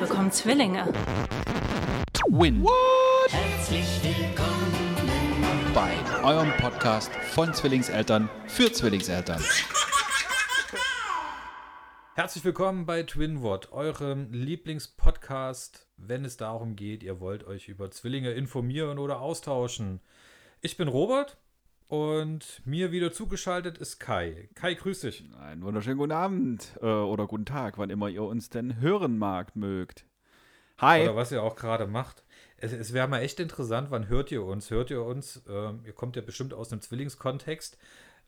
bekommen Zwillinge. Win. Herzlich willkommen. Bei eurem Podcast von Zwillingseltern für Zwillingseltern. Herzlich willkommen bei Twinword, eurem Lieblingspodcast, wenn es darum geht, ihr wollt euch über Zwillinge informieren oder austauschen. Ich bin Robert und mir wieder zugeschaltet ist Kai. Kai, grüß dich. Einen wunderschönen guten Abend äh, oder guten Tag, wann immer ihr uns denn hören mag, mögt. Hi. Oder was ihr auch gerade macht. Es, es wäre mal echt interessant, wann hört ihr uns? Hört ihr uns? Ähm, ihr kommt ja bestimmt aus einem Zwillingskontext.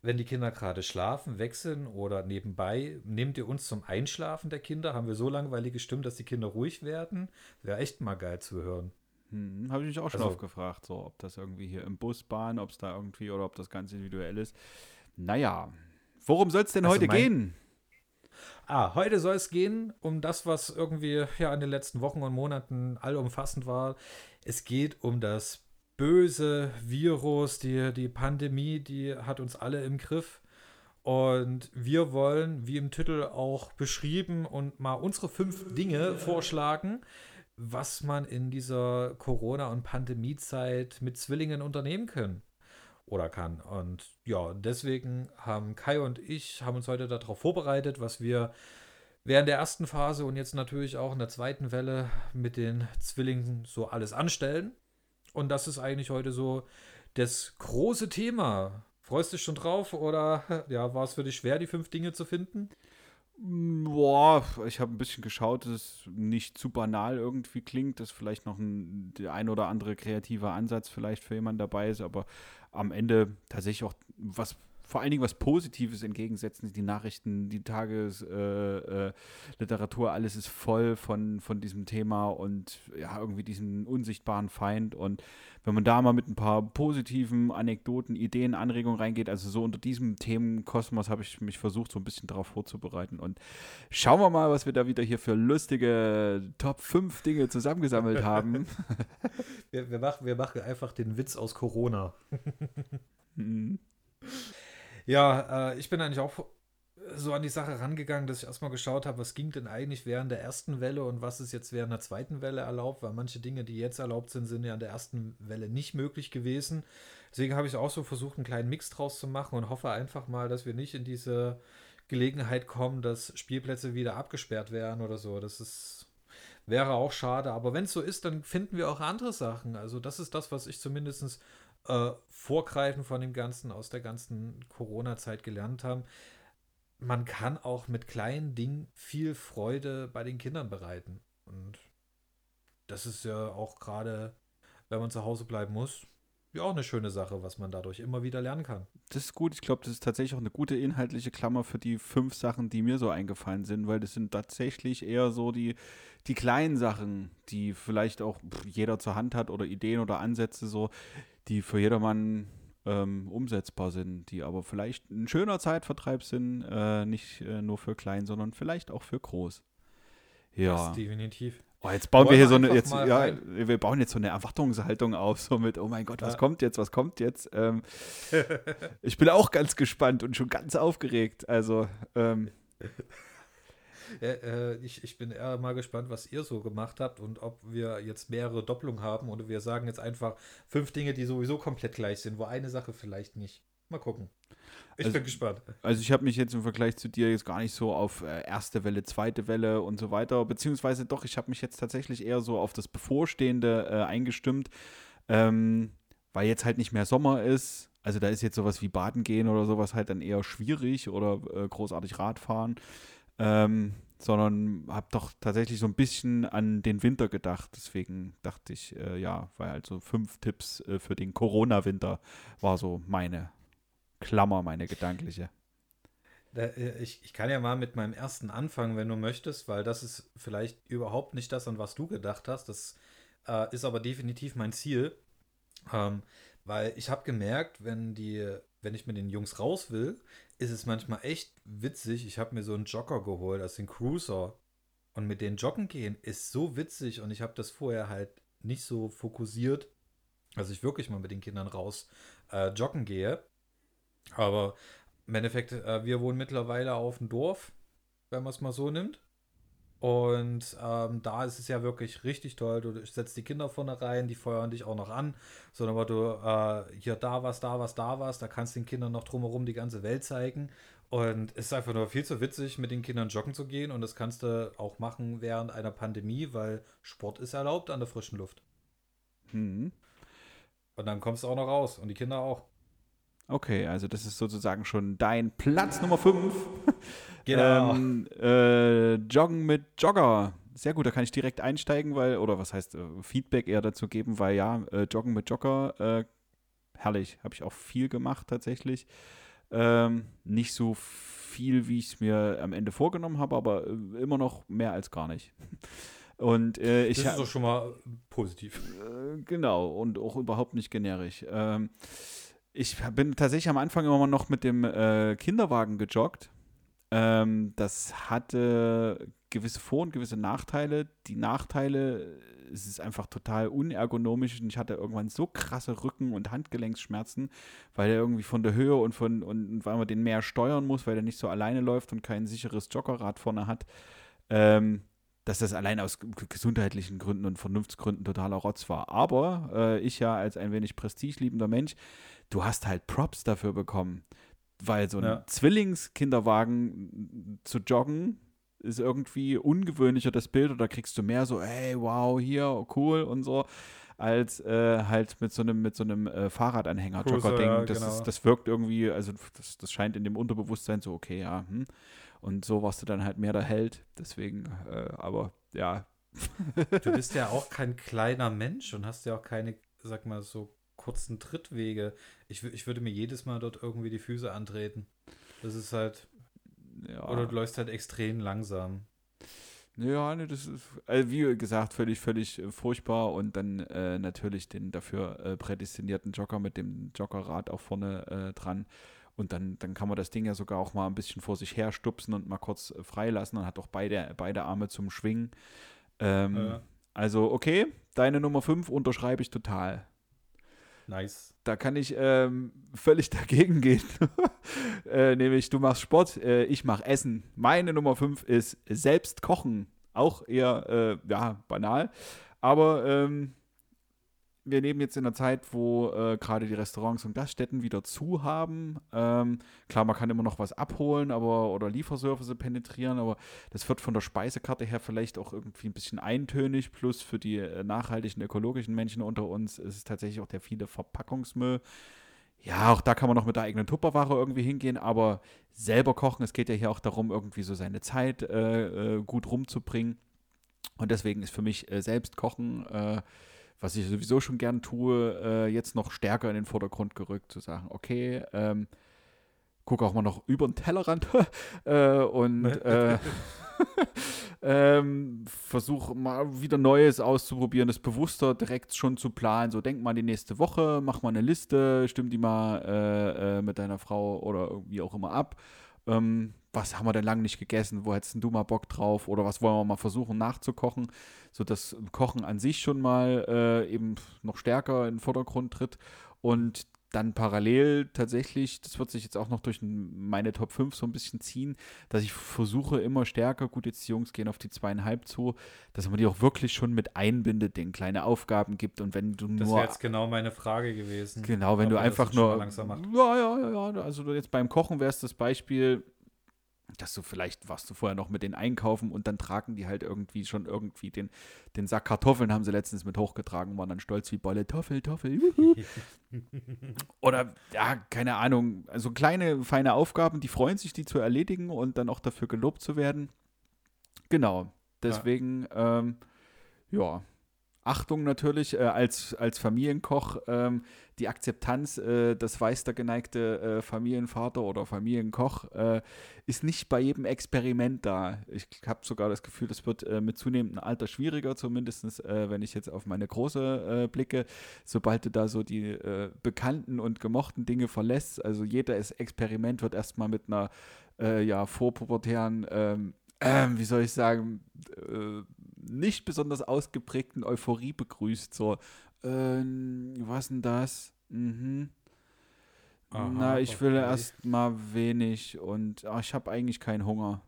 Wenn die Kinder gerade schlafen, wechseln oder nebenbei, nehmt ihr uns zum Einschlafen der Kinder? Haben wir so langweilige Stimmen, dass die Kinder ruhig werden? Wäre echt mal geil zu hören. Hm, Habe ich mich auch schon Also- oft gefragt, so, ob das irgendwie hier im Bus, Bahn, ob es da irgendwie oder ob das ganz individuell ist. Naja, worum soll es denn Also heute gehen? Ah, heute soll es gehen um das, was irgendwie ja in den letzten Wochen und Monaten allumfassend war. Es geht um das böse Virus, die, die Pandemie, die hat uns alle im Griff. Und wir wollen, wie im Titel auch beschrieben, und mal unsere fünf Dinge vorschlagen, was man in dieser Corona- und Pandemiezeit mit Zwillingen unternehmen können oder kann. Und ja, deswegen haben Kai und ich haben uns heute darauf vorbereitet, was wir während der ersten Phase und jetzt natürlich auch in der zweiten Welle mit den Zwillingen so alles anstellen. Und das ist eigentlich heute so das große Thema. Freust du dich schon drauf oder ja, war es für dich schwer, die fünf Dinge zu finden? Boah, ich habe ein bisschen geschaut, dass es nicht zu banal irgendwie klingt, dass vielleicht noch ein, der ein oder andere kreative Ansatz vielleicht für jemanden dabei ist, aber am Ende tatsächlich auch was, vor allen Dingen was Positives entgegensetzen. Die Nachrichten, die Tagesliteratur, äh, Literatur, alles ist voll von, von diesem Thema und ja, irgendwie diesen unsichtbaren Feind. Und wenn man da mal mit ein paar positiven Anekdoten, Ideen, Anregungen reingeht, also so unter diesem Themenkosmos habe ich mich versucht, so ein bisschen darauf vorzubereiten. Und schauen wir mal, was wir da wieder hier für lustige Top 5 Dinge zusammengesammelt haben. Wir, wir, machen, wir machen einfach den Witz aus Corona. Mhm. Ja, äh, ich bin eigentlich auch so an die Sache rangegangen, dass ich erstmal geschaut habe, was ging denn eigentlich während der ersten Welle und was ist jetzt während der zweiten Welle erlaubt, weil manche Dinge, die jetzt erlaubt sind, sind ja in der ersten Welle nicht möglich gewesen. Deswegen habe ich auch so versucht, einen kleinen Mix draus zu machen und hoffe einfach mal, dass wir nicht in diese Gelegenheit kommen, dass Spielplätze wieder abgesperrt werden oder so. Das ist, wäre auch schade. Aber wenn es so ist, dann finden wir auch andere Sachen. Also das ist das, was ich zumindest äh, vorgreifen von dem Ganzen, aus der ganzen Corona-Zeit gelernt haben. Man kann auch mit kleinen Dingen viel Freude bei den Kindern bereiten. Und das ist ja auch gerade, wenn man zu Hause bleiben muss, ja auch eine schöne Sache, was man dadurch immer wieder lernen kann. Das ist gut. Ich glaube, das ist tatsächlich auch eine gute inhaltliche Klammer für die fünf Sachen, die mir so eingefallen sind, weil das sind tatsächlich eher so die, die kleinen Sachen, die vielleicht auch jeder zur Hand hat oder Ideen oder Ansätze so, die für jedermann ähm, umsetzbar sind, die aber vielleicht ein schöner Zeitvertreib sind, äh, nicht äh, nur für klein, sondern vielleicht auch für groß. Ja. Das definitiv. Oh, jetzt bauen wir Wollen hier wir so eine, jetzt, ja, rein- wir bauen jetzt so eine Erwartungshaltung auf, so mit, oh mein Gott, was Ja. kommt jetzt, was kommt jetzt? Ähm, ich bin auch ganz gespannt und schon ganz aufgeregt. Also, ähm, Äh, äh, ich, ich bin eher mal gespannt, was ihr so gemacht habt und ob wir jetzt mehrere Doppelungen haben oder wir sagen jetzt einfach fünf Dinge, die sowieso komplett gleich sind, wo eine Sache vielleicht nicht. Mal gucken. Ich Also- bin gespannt. also ich habe mich jetzt im Vergleich zu dir jetzt gar nicht so auf äh, erste Welle, zweite Welle und so weiter, beziehungsweise doch, ich habe mich jetzt tatsächlich eher so auf das Bevorstehende äh, eingestimmt, ähm, weil jetzt halt nicht mehr Sommer ist. Also da ist jetzt sowas wie Baden gehen oder sowas halt dann eher schwierig oder äh, großartig Radfahren. Ähm, sondern habe doch tatsächlich so ein bisschen an den Winter gedacht. Deswegen dachte ich, äh, ja, weil halt so fünf Tipps äh, für den Corona-Winter war so meine Klammer, meine gedankliche. Da, äh, ich, ich kann ja mal mit meinem ersten anfangen, wenn du möchtest, weil das ist vielleicht überhaupt nicht das, an was du gedacht hast. Das äh, ist aber definitiv mein Ziel. Ähm, weil ich habe gemerkt, wenn die, wenn ich mit den Jungs raus will, ist es manchmal echt witzig. Ich habe mir so einen Jogger geholt, also den Cruiser. Und mit den Joggen gehen ist so witzig und ich habe das vorher halt nicht so fokussiert, dass ich wirklich mal mit den Kindern raus äh, joggen gehe. Aber im Endeffekt, äh, wir wohnen mittlerweile auf dem Dorf, wenn man es mal so nimmt. Und ähm, da ist es ja wirklich richtig toll. Du setzt die Kinder vorne rein, die feuern dich auch noch an. So, aber du äh, hier da was, da was, da was. Da kannst du den Kindern noch drumherum die ganze Welt zeigen. Und es ist einfach nur viel zu witzig, mit den Kindern joggen zu gehen. Und das kannst du auch machen während einer Pandemie, weil Sport ist erlaubt an der frischen Luft. Hm. Und dann kommst du auch noch raus und die Kinder auch. Okay, also das ist sozusagen schon dein Platz Nummer 5. Genau. Ähm, äh, Joggen mit Jogger. Sehr gut, da kann ich direkt einsteigen, weil, oder was heißt, äh, Feedback eher dazu geben, weil ja, äh, Joggen mit Jogger, äh, herrlich, habe ich auch viel gemacht tatsächlich. Ähm, nicht so viel, wie ich es mir am Ende vorgenommen habe, aber immer noch mehr als gar nicht. Und äh, ich das ist doch schon mal positiv. äh, genau, und auch überhaupt nicht generisch. Ähm, ich bin tatsächlich am Anfang immer noch mit dem äh, Kinderwagen gejoggt. Ähm, das hatte gewisse Vor- und gewisse Nachteile. Die Nachteile, es ist einfach total unergonomisch und ich hatte irgendwann so krasse Rücken- und Handgelenksschmerzen, weil er irgendwie von der Höhe und von und weil man den mehr steuern muss, weil er nicht so alleine läuft und kein sicheres Joggerrad vorne hat. Ähm, dass das allein aus gesundheitlichen Gründen und Vernunftsgründen totaler Rotz war. Aber äh, ich ja als ein wenig prestigeliebender Mensch, du hast halt Props dafür bekommen. Weil so ein Ja. Zwillingskinderwagen zu joggen ist irgendwie ungewöhnlicher das Bild oder kriegst du mehr so, hey, wow, hier, cool und so, als äh, halt mit so einem, mit so einem äh, Fahrradanhänger, Jogger-Ding. ja, das, genau. ist, das wirkt irgendwie, also das, das scheint in dem Unterbewusstsein so, okay, ja, hm. Und so warst du dann halt mehr der Held. Deswegen, äh, aber ja. Du bist ja auch kein kleiner Mensch und hast ja auch keine, sag mal, so kurzen Trittwege. Ich, ich würde mir jedes Mal dort irgendwie die Füße antreten. Das ist halt, ja. oder du läufst halt extrem langsam. Ja, ne, das ist, also wie gesagt, völlig, völlig äh, furchtbar und dann äh, natürlich den dafür äh, prädestinierten Jogger mit dem Joggerrad auch vorne äh, dran. Und dann, dann kann man das Ding ja sogar auch mal ein bisschen vor sich her stupsen und mal kurz äh, freilassen und hat auch beide, beide Arme zum Schwingen. Ähm. Also, okay, deine Nummer 5 unterschreibe ich total. Nice. Da kann ich ähm, völlig dagegen gehen. äh, nämlich, du machst Sport, äh, ich mache Essen. Meine Nummer 5 ist selbst kochen. Auch eher, äh, ja, banal. Aber ähm, wir leben jetzt in einer Zeit, wo äh, gerade die Restaurants und Gaststätten wieder zu haben. Ähm, klar, man kann immer noch was abholen aber, oder Lieferservice penetrieren, aber das wird von der Speisekarte her vielleicht auch irgendwie ein bisschen eintönig. Plus für die äh, nachhaltigen, ökologischen Menschen unter uns ist es tatsächlich auch der viele Verpackungsmüll. Ja, auch da kann man noch mit der eigenen Tupperware irgendwie hingehen, aber selber kochen, es geht ja hier auch darum, irgendwie so seine Zeit äh, äh, gut rumzubringen. Und deswegen ist für mich äh, selbst kochen, äh, was ich sowieso schon gern tue, äh, jetzt noch stärker in den Vordergrund gerückt, zu sagen, okay, ähm, gucke auch mal noch über den Tellerrand äh, und äh, ähm, versuche mal wieder Neues auszuprobieren, das bewusster direkt schon zu planen. So, denk mal an die nächste Woche, mach mal eine Liste, stimm die mal äh, äh, mit deiner Frau oder wie auch immer ab. Ähm, was haben wir denn lange nicht gegessen? Wo hättest du mal Bock drauf? Oder was wollen wir mal versuchen nachzukochen, sodass Kochen an sich schon mal äh, eben noch stärker in den Vordergrund tritt. Und dann parallel tatsächlich, das wird sich jetzt auch noch durch meine Top 5 so ein bisschen ziehen, dass ich versuche immer stärker, gut, jetzt die Jungs gehen auf die zweieinhalb zu, dass man die auch wirklich schon mit einbindet, denen kleine Aufgaben gibt und wenn du Das nur wäre jetzt genau meine Frage gewesen. Genau, wenn du das einfach nur. langsam macht. Ja, ja, ja, ja. Also jetzt beim Kochen wäre es das Beispiel, dass du vielleicht warst du vorher noch mit den einkaufen und dann tragen die halt irgendwie schon irgendwie den, den Sack Kartoffeln haben sie letztens mit hochgetragen, waren dann stolz wie Bolle, Toffel, Toffel. juhu. Oder ja, keine Ahnung, also kleine, feine Aufgaben, die freuen sich, die zu erledigen und dann auch dafür gelobt zu werden. Genau, deswegen, ja, ähm, ja. Achtung natürlich äh, als, als Familienkoch, ähm, die Akzeptanz, äh, das weiß der geneigte äh, Familienvater oder Familienkoch, äh, ist nicht bei jedem Experiment da. Ich habe sogar das Gefühl, das wird äh, mit zunehmendem Alter schwieriger, zumindest äh, wenn ich jetzt auf meine Große blicke. Sobald du da so die bekannten und gemochten Dinge verlässt, also jedes Experiment wird erstmal mit einer ja, vorpubertären ähm, wie soll ich sagen, nicht besonders ausgeprägten Euphorie begrüßt. So, äh, was denn das? Mhm. Aha, Na, ich will okay. erst mal wenig und ach, ich habe eigentlich keinen Hunger.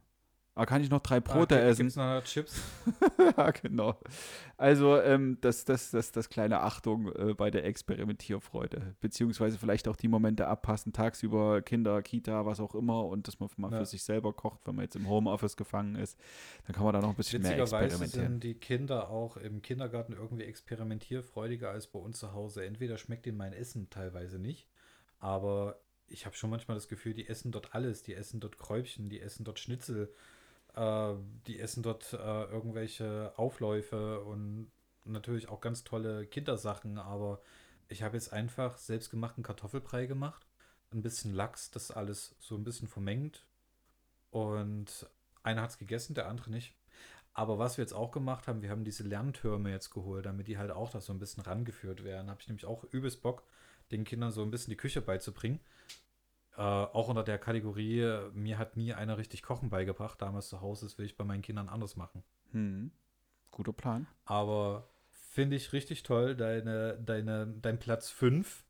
Ah, kann ich noch drei Ah, Brote gibt- essen? Gibt's noch Chips? ja, genau. Also, ähm, das, das, das, das kleine Achtung äh, bei der Experimentierfreude. Beziehungsweise vielleicht auch die Momente abpassen, tagsüber Kinder, Kita, was auch immer, und dass man mal Ja. für sich selber kocht, wenn man jetzt im Homeoffice gefangen ist. Dann kann man da noch ein bisschen mehr Witzigerweise experimentieren. sind die Kinder auch im Kindergarten irgendwie experimentierfreudiger als bei uns zu Hause. Entweder schmeckt ihnen mein Essen teilweise nicht, aber ich habe schon manchmal das Gefühl, die essen dort alles. Die essen dort Kräubchen, die essen dort Schnitzel, äh, die essen dort äh, irgendwelche Aufläufe und natürlich auch ganz tolle Kindersachen, aber ich habe jetzt einfach selbstgemachten Kartoffelbrei gemacht, ein bisschen Lachs, das alles so ein bisschen vermengt und einer hat es gegessen, der andere nicht. Aber was wir jetzt auch gemacht haben, wir haben diese Lerntürme jetzt geholt, damit die halt auch da so ein bisschen rangeführt werden. Habe ich nämlich auch übelst Bock, den Kindern so ein bisschen die Küche beizubringen. Äh, auch unter der Kategorie, mir hat nie einer richtig Kochen beigebracht. Damals zu Hause, das will ich bei meinen Kindern anders machen. Hm. Guter Plan. Aber finde ich richtig toll, deine, deine, dein Platz 5.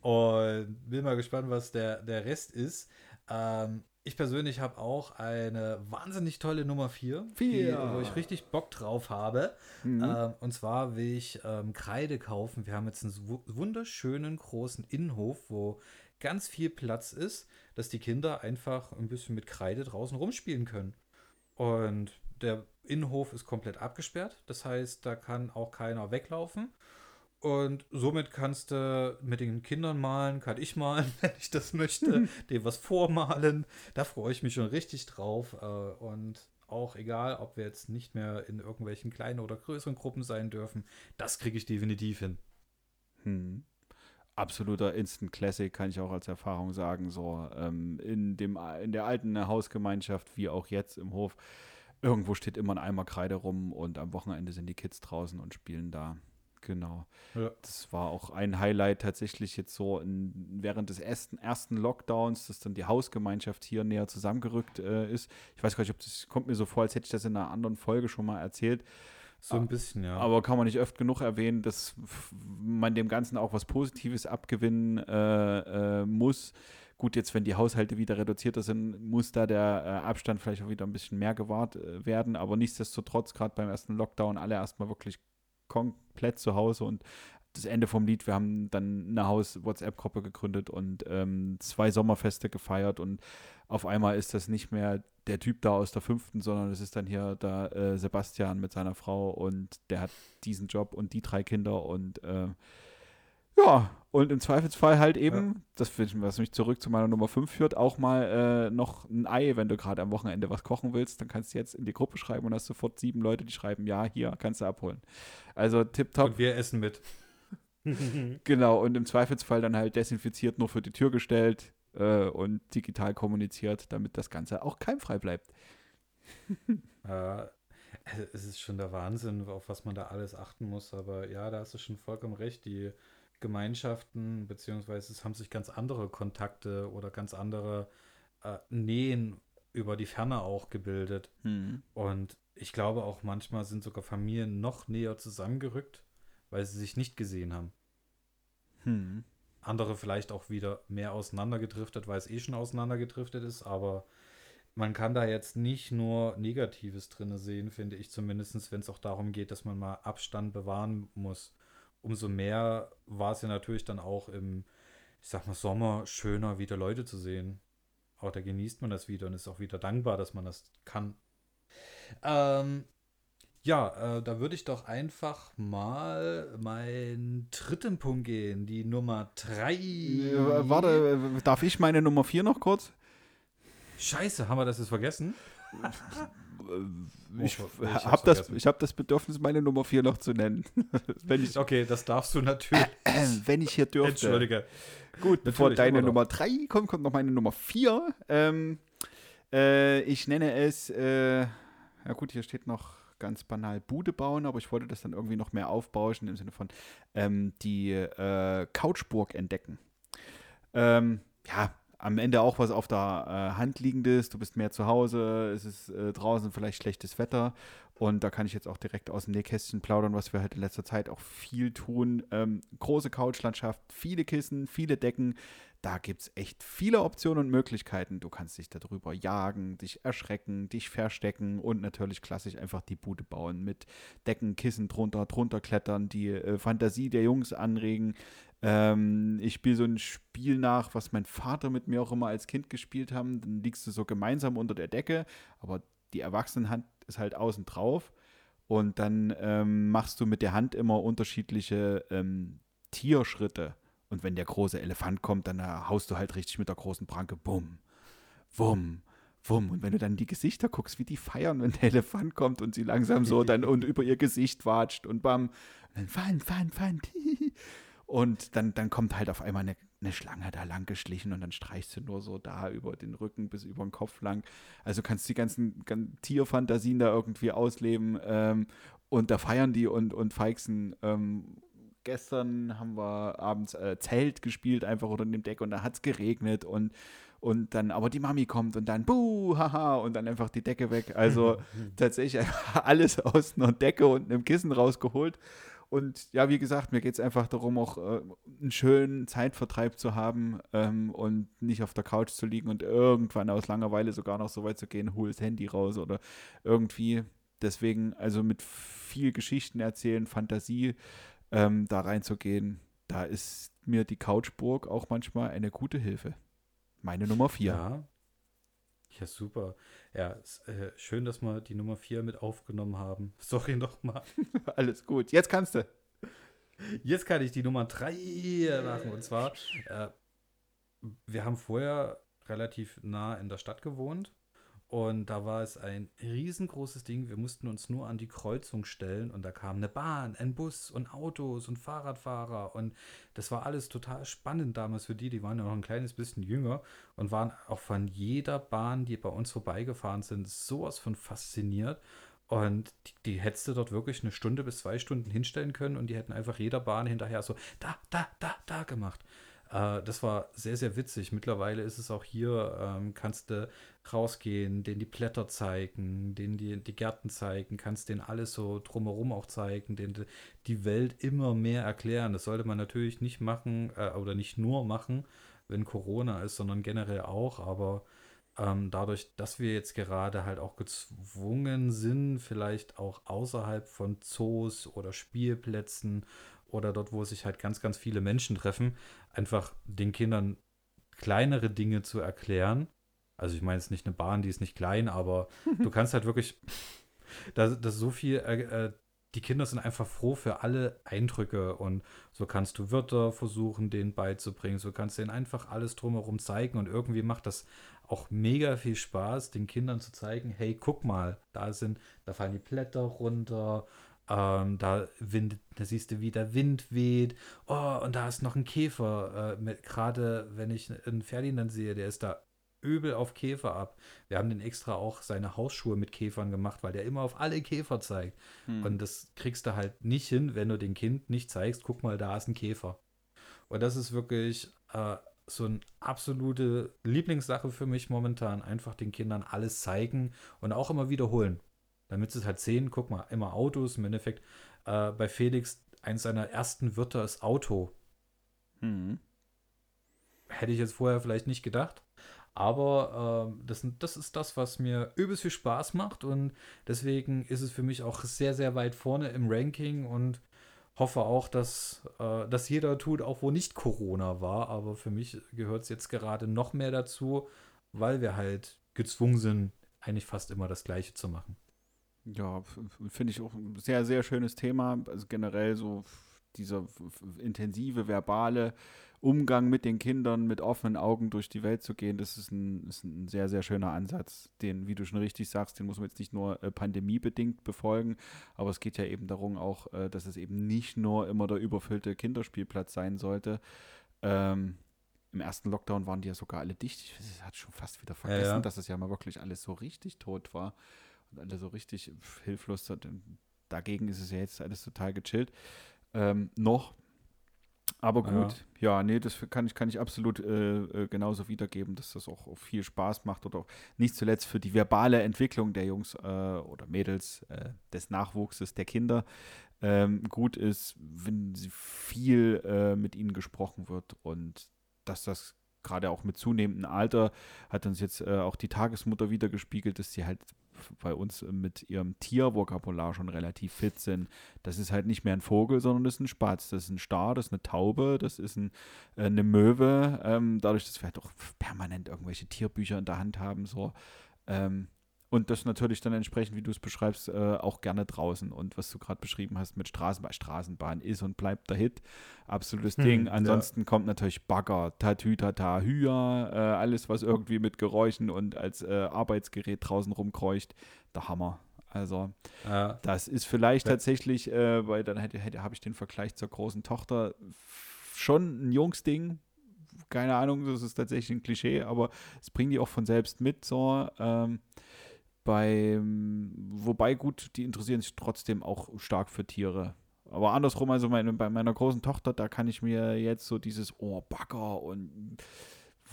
Und bin mal gespannt, was der, der Rest ist. Ähm, ich persönlich habe auch eine wahnsinnig tolle Nummer 4, Vier. wo ich richtig Bock drauf habe. Mhm. Ähm, und zwar will ich ähm, Kreide kaufen. Wir haben jetzt einen wu- wunderschönen großen Innenhof, wo ganz viel Platz ist, dass die Kinder einfach ein bisschen mit Kreide draußen rumspielen können. Und der Innenhof ist komplett abgesperrt. Das heißt, da kann auch keiner weglaufen. Und somit kannst du mit den Kindern malen, kann ich malen, wenn ich das möchte, dem was vormalen. Da freue ich mich schon richtig drauf. äh, Und auch egal, ob wir jetzt nicht mehr in irgendwelchen kleinen oder größeren Gruppen sein dürfen, das kriege ich definitiv hin. Hm. Absoluter Instant Classic, kann ich auch als Erfahrung sagen. So ähm, in, dem, in der alten Hausgemeinschaft, wie auch jetzt im Hof, irgendwo steht immer ein Eimer Kreide rum und am Wochenende sind die Kids draußen und spielen da. Genau. Ja. Das war auch ein Highlight tatsächlich jetzt so in, während des ersten, ersten Lockdowns, dass dann die Hausgemeinschaft hier näher zusammengerückt äh, ist. Ich weiß gar nicht, ob das kommt mir so vor, als hätte ich das in einer anderen Folge schon mal erzählt. So ein bisschen, ja. Aber kann man nicht oft genug erwähnen, dass man dem Ganzen auch was Positives abgewinnen äh, äh, muss. Gut, jetzt, wenn die Haushalte wieder reduzierter sind, muss da der äh, Abstand vielleicht auch wieder ein bisschen mehr gewahrt äh, werden. Aber nichtsdestotrotz, gerade beim ersten Lockdown, alle erstmal wirklich komplett zu Hause und das Ende vom Lied, wir haben dann eine Haus-WhatsApp-Gruppe gegründet und ähm, zwei Sommerfeste gefeiert und auf einmal ist das nicht mehr der Typ da aus der fünften, sondern es ist dann hier der äh, Sebastian mit seiner Frau und der hat diesen Job und die drei Kinder und äh, ja, und im Zweifelsfall halt eben, das finde ich, was mich zurück zu meiner Nummer 5 führt, auch mal äh, noch ein Ei, wenn du gerade am Wochenende was kochen willst, dann kannst du jetzt in die Gruppe schreiben und hast sofort sieben Leute, die schreiben, ja, hier, kannst du abholen. Also tipptopp. Und wir essen mit. Genau, und im Zweifelsfall dann halt desinfiziert nur für die Tür gestellt äh, und digital kommuniziert, damit das Ganze auch keimfrei bleibt. Äh, es ist schon der Wahnsinn, auf was man da alles achten muss. Aber ja, da hast du schon vollkommen recht. Die Gemeinschaften, beziehungsweise es haben sich ganz andere Kontakte oder ganz andere äh, Nähen über die Ferne auch gebildet. Und ich glaube auch manchmal sind sogar Familien noch näher zusammengerückt, weil sie sich nicht gesehen haben. Hm. Andere vielleicht auch wieder mehr auseinandergedriftet, weil es eh schon auseinandergedriftet ist, aber man kann da jetzt nicht nur Negatives drin sehen, finde ich zumindest, wenn es auch darum geht, dass man mal Abstand bewahren muss. Umso mehr war es ja natürlich dann auch im, ich sag mal, Sommer schöner, wieder Leute zu sehen. Auch da genießt man das wieder und ist auch wieder dankbar, dass man das kann. Ähm, ja, äh, da würde ich doch einfach mal meinen dritten Punkt gehen, die Nummer drei. Äh, warte, darf ich meine Nummer 4 noch kurz? Scheiße, haben wir das jetzt vergessen? Ich Oh, habe das, ich hab das Bedürfnis, meine Nummer 4 noch zu nennen. wenn, ich, Okay, das darfst du natürlich. äh, wenn ich hier dürfte. Entschuldige. Gut, bevor deine. Nummer 3 kommt, kommt noch meine Nummer 4. Ähm, äh, ich nenne es, äh, ja gut, hier steht noch ganz banal Bude bauen, aber ich wollte das dann irgendwie noch mehr aufbauschen im Sinne von ähm, die äh, Couchburg entdecken. Ähm, ja, am Ende auch was auf der äh, Hand liegendes, du bist mehr zu Hause, es ist äh, draußen vielleicht schlechtes Wetter Und da kann ich jetzt auch direkt aus dem Nähkästchen plaudern, was wir halt in letzter Zeit auch viel tun. Ähm, große Couchlandschaft, viele Kissen, viele Decken. Da gibt es echt viele Optionen und Möglichkeiten. Du kannst dich darüber jagen, dich erschrecken, dich verstecken und natürlich klassisch einfach die Bude bauen mit Decken, Kissen drunter, drunter klettern, die äh, Fantasie der Jungs anregen. Ähm, ich spiele so ein Spiel nach, was mein Vater mit mir auch immer als Kind gespielt haben. Dann liegst du so gemeinsam unter der Decke, aber die Erwachsenenhand ist halt außen drauf. Und dann ähm, machst du mit der Hand immer unterschiedliche ähm, Tierschritte. Und wenn der große Elefant kommt, dann äh, haust du halt richtig mit der großen Pranke, bumm, wumm, wumm. Und wenn du dann die Gesichter guckst, wie die feiern, wenn der Elefant kommt und sie langsam so dann und über ihr Gesicht watscht und bam, dann fan, fan, fan. Und dann, dann kommt halt auf einmal eine, eine Schlange da lang geschlichen und dann streichst du nur so da über den Rücken bis über den Kopf lang. Also kannst die ganzen, ganzen Tierfantasien da irgendwie ausleben ähm, und da feiern die und, und feixen. Ähm, gestern haben wir abends äh, Zelt gespielt, einfach unter dem Deck und da hat es geregnet und, und dann aber die Mami kommt und dann buh, haha und dann einfach die Decke weg. Also tatsächlich alles aus einer Decke und einem Kissen rausgeholt. Und ja, wie gesagt, mir geht es einfach darum, auch äh, einen schönen Zeitvertreib zu haben ähm, und nicht auf der Couch zu liegen und irgendwann aus Langeweile sogar noch so weit zu gehen, hol das Handy raus oder irgendwie. Deswegen, also mit viel Geschichten erzählen, Fantasie ähm, da reinzugehen, da ist mir die Couchburg auch manchmal eine gute Hilfe. Meine Nummer vier. Ja. Ja, super. Ja, ist, äh, schön, dass wir die Nummer 4 mit aufgenommen haben. Sorry nochmal. Alles gut. Jetzt kannst du. Jetzt kann ich die Nummer 3 machen. Und zwar, äh, wir haben vorher relativ nah in der Stadt gewohnt. Und da war es ein riesengroßes Ding. Wir mussten uns nur an die Kreuzung stellen und da kam eine Bahn, ein Bus und Autos und Fahrradfahrer. Und das war alles total spannend damals für die. Die waren ja noch ein kleines bisschen jünger und waren auch von jeder Bahn, die bei uns vorbeigefahren sind, sowas von fasziniert. Und die, die hättest du dort wirklich eine Stunde bis zwei Stunden hinstellen können und die hätten einfach jeder Bahn hinterher so da, da, da, da gemacht. Äh, das war sehr, sehr witzig. Mittlerweile ist es auch hier, ähm, kannst du rausgehen, denen die Blätter zeigen, denen die, die Gärten zeigen, kannst denen alles so drumherum auch zeigen, denen die Welt immer mehr erklären. Das sollte man natürlich nicht machen äh, oder nicht nur machen, wenn Corona ist, sondern generell auch. Aber ähm, dadurch, dass wir jetzt gerade halt auch gezwungen sind, vielleicht auch außerhalb von Zoos oder Spielplätzen oder dort, wo sich halt ganz, ganz viele Menschen treffen, einfach den Kindern kleinere Dinge zu erklären. Also ich meine, es ist nicht eine Bahn, die ist nicht klein, aber du kannst halt wirklich, da das so viel, äh, äh, die Kinder sind einfach froh für alle Eindrücke und so kannst du Wörter versuchen, denen beizubringen, so kannst du ihnen einfach alles drumherum zeigen und irgendwie macht das auch mega viel Spaß, den Kindern zu zeigen, hey, guck mal, da sind, da fallen die Blätter runter ähm, da, Wind, da siehst du, wie der Wind weht. Oh, und da ist noch ein Käfer. Äh, Gerade wenn ich einen Ferdinand sehe, der ist da übel auf Käfer ab. Wir haben den extra auch seine Hausschuhe mit Käfern gemacht, weil der immer auf alle Käfer zeigt. Hm. Und das kriegst du halt nicht hin, wenn du dem Kind nicht zeigst, guck mal, da ist ein Käfer. Und das ist wirklich äh, so eine absolute Lieblingssache für mich momentan. Einfach den Kindern alles zeigen und auch immer wiederholen damit sie es halt sehen. Guck mal, immer Autos. Im Endeffekt äh, bei Felix, eins seiner ersten Wörter ist Auto. Mhm. Hätte ich jetzt vorher vielleicht nicht gedacht. Aber äh, das, das ist das, was mir übelst viel Spaß macht. Und deswegen ist es für mich auch sehr, sehr weit vorne im Ranking und hoffe auch, dass äh, das jeder tut, auch wo nicht Corona war. Aber für mich gehört es jetzt gerade noch mehr dazu, weil wir halt gezwungen sind, eigentlich fast immer das Gleiche zu machen. Ja, finde ich auch ein sehr, sehr schönes Thema. Also generell so dieser intensive verbale Umgang mit den Kindern mit offenen Augen durch die Welt zu gehen, das ist ein, ist ein sehr, sehr schöner Ansatz, den, wie du schon richtig sagst, den muss man jetzt nicht nur äh, pandemiebedingt befolgen, aber es geht ja eben darum auch, äh, dass es eben nicht nur immer der überfüllte Kinderspielplatz sein sollte. Ähm, Im ersten Lockdown waren die ja sogar alle dicht. Ich hatte schon fast wieder vergessen, ja, ja. dass es ja mal wirklich alles so richtig tot war und alle so richtig hilflos. Dagegen ist es ja jetzt alles total gechillt. Ähm, noch. Aber gut, ja, ja nee, das kann ich, kann ich absolut äh, äh, genauso wiedergeben, dass das auch, auch, viel Spaß macht oder auch nicht zuletzt für die verbale Entwicklung der Jungs äh, oder Mädels, äh, des Nachwuchses, der Kinder ähm, gut ist, wenn viel äh, mit ihnen gesprochen wird und dass das gerade auch mit zunehmendem Alter hat uns jetzt äh, auch die Tagesmutter wieder gespiegelt, dass sie halt bei uns mit ihrem Tiervokabular schon relativ fit sind. Das ist halt nicht mehr ein Vogel, sondern das ist ein Spatz, das ist ein Star, das ist eine Taube, das ist ein, äh, eine Möwe. Ähm, dadurch, dass wir halt auch permanent irgendwelche Tierbücher in der Hand haben, so. Ähm, und das natürlich dann entsprechend, wie du es beschreibst, äh, auch gerne draußen. Und was du gerade beschrieben hast mit Straßenbahn, Straßenbahn ist und bleibt der Hit. Absolutes hm, Ding. Ansonsten ja. kommt natürlich Bagger, Tatü, Tata, Hüa, äh, alles, was irgendwie mit Geräuschen und als äh, Arbeitsgerät draußen rumkreucht. Der Hammer. Also, ja. das ist vielleicht ja. tatsächlich, äh, weil dann hätte, hätte, habe ich den Vergleich zur großen Tochter schon ein Jungsding. Keine Ahnung, das ist tatsächlich ein Klischee, aber es bringen die auch von selbst mit. So, ähm, bei, wobei gut, die interessieren sich trotzdem auch stark für Tiere. Aber andersrum, also meine, bei meiner großen Tochter, da kann ich mir jetzt so dieses Oh, Bagger und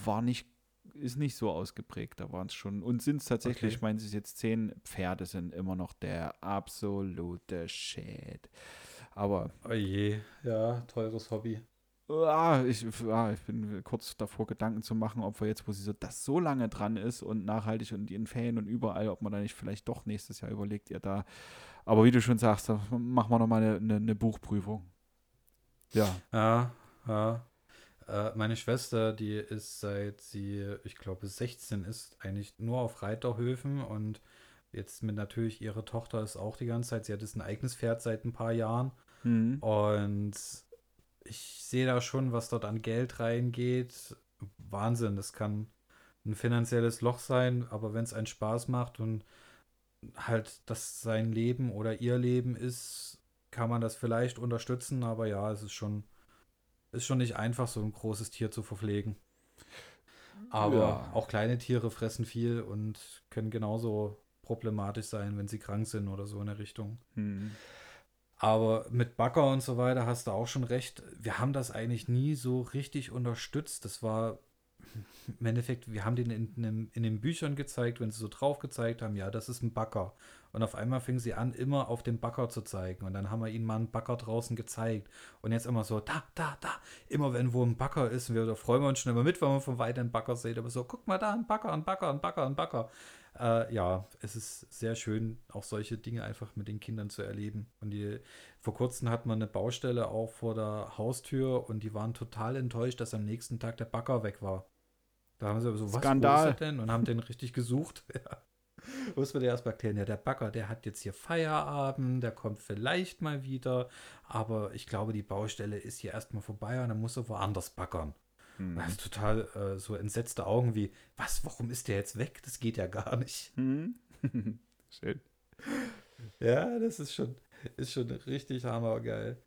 war nicht, ist nicht so ausgeprägt. Da waren es schon, und sind es tatsächlich, okay. ich meine, sie ist jetzt zehn, Pferde sind immer noch der absolute Shit. Aber. Oh je, ja, teures Hobby. Ah, ich, ah, ich bin kurz davor, Gedanken zu machen, ob wir jetzt, wo sie so das so lange dran ist und nachhaltig und in Ferien und überall, ob man da nicht vielleicht doch nächstes Jahr überlegt, ihr da. Aber wie du schon sagst, machen wir nochmal eine, eine, eine Buchprüfung. Ja. Ja, ja. Äh, meine Schwester, die ist seit sie, ich glaube, 16 ist, eigentlich nur auf Reiterhöfen und jetzt mit natürlich ihre Tochter ist auch die ganze Zeit, sie hat jetzt ein eigenes Pferd seit ein paar Jahren. Mhm. Und ich sehe da schon, was dort an Geld reingeht. Wahnsinn, das kann ein finanzielles Loch sein, aber wenn es einen Spaß macht und halt das sein Leben oder ihr Leben ist, kann man das vielleicht unterstützen, aber ja, es ist schon, ist schon nicht einfach, so ein großes Tier zu verpflegen. Aber ja. auch kleine Tiere fressen viel und können genauso problematisch sein, wenn sie krank sind oder so in der Richtung. Hm. Aber mit Bagger und so weiter hast du auch schon recht. Wir haben das eigentlich nie so richtig unterstützt. Das war im Endeffekt, wir haben den in, in, in, den Büchern gezeigt, wenn sie so drauf gezeigt haben, ja, das ist ein Bagger. Und auf einmal fingen sie an, immer auf den Bagger zu zeigen. Und dann haben wir ihnen mal einen Bagger draußen gezeigt. Und jetzt immer so, da, da, da. Immer wenn wo ein Bagger ist, wir, da freuen wir uns schon immer mit, wenn wir von weitem einen Bagger sehen. Aber so, guck mal da, ein Bagger, ein Bagger, ein Bagger, ein Bagger äh, ja, es ist sehr schön, auch solche Dinge einfach mit den Kindern zu erleben. Und die, vor kurzem hat man eine Baustelle auch vor der Haustür und die waren total enttäuscht, dass am nächsten Tag der Bagger weg war. Da haben sie so, was Skandal. wo ist denn? Und haben den richtig gesucht. ja. Muss man erst erklären, ja, der Bagger, der hat jetzt hier Feierabend, der kommt vielleicht mal wieder, aber ich glaube, die Baustelle ist hier erstmal vorbei und dann muss er woanders baggern. Mhm. Also total äh, so entsetzte Augen wie, was, warum ist der jetzt weg? Das geht ja gar nicht. Mhm. Schön. Ja, das ist schon, ist schon richtig hammergeil.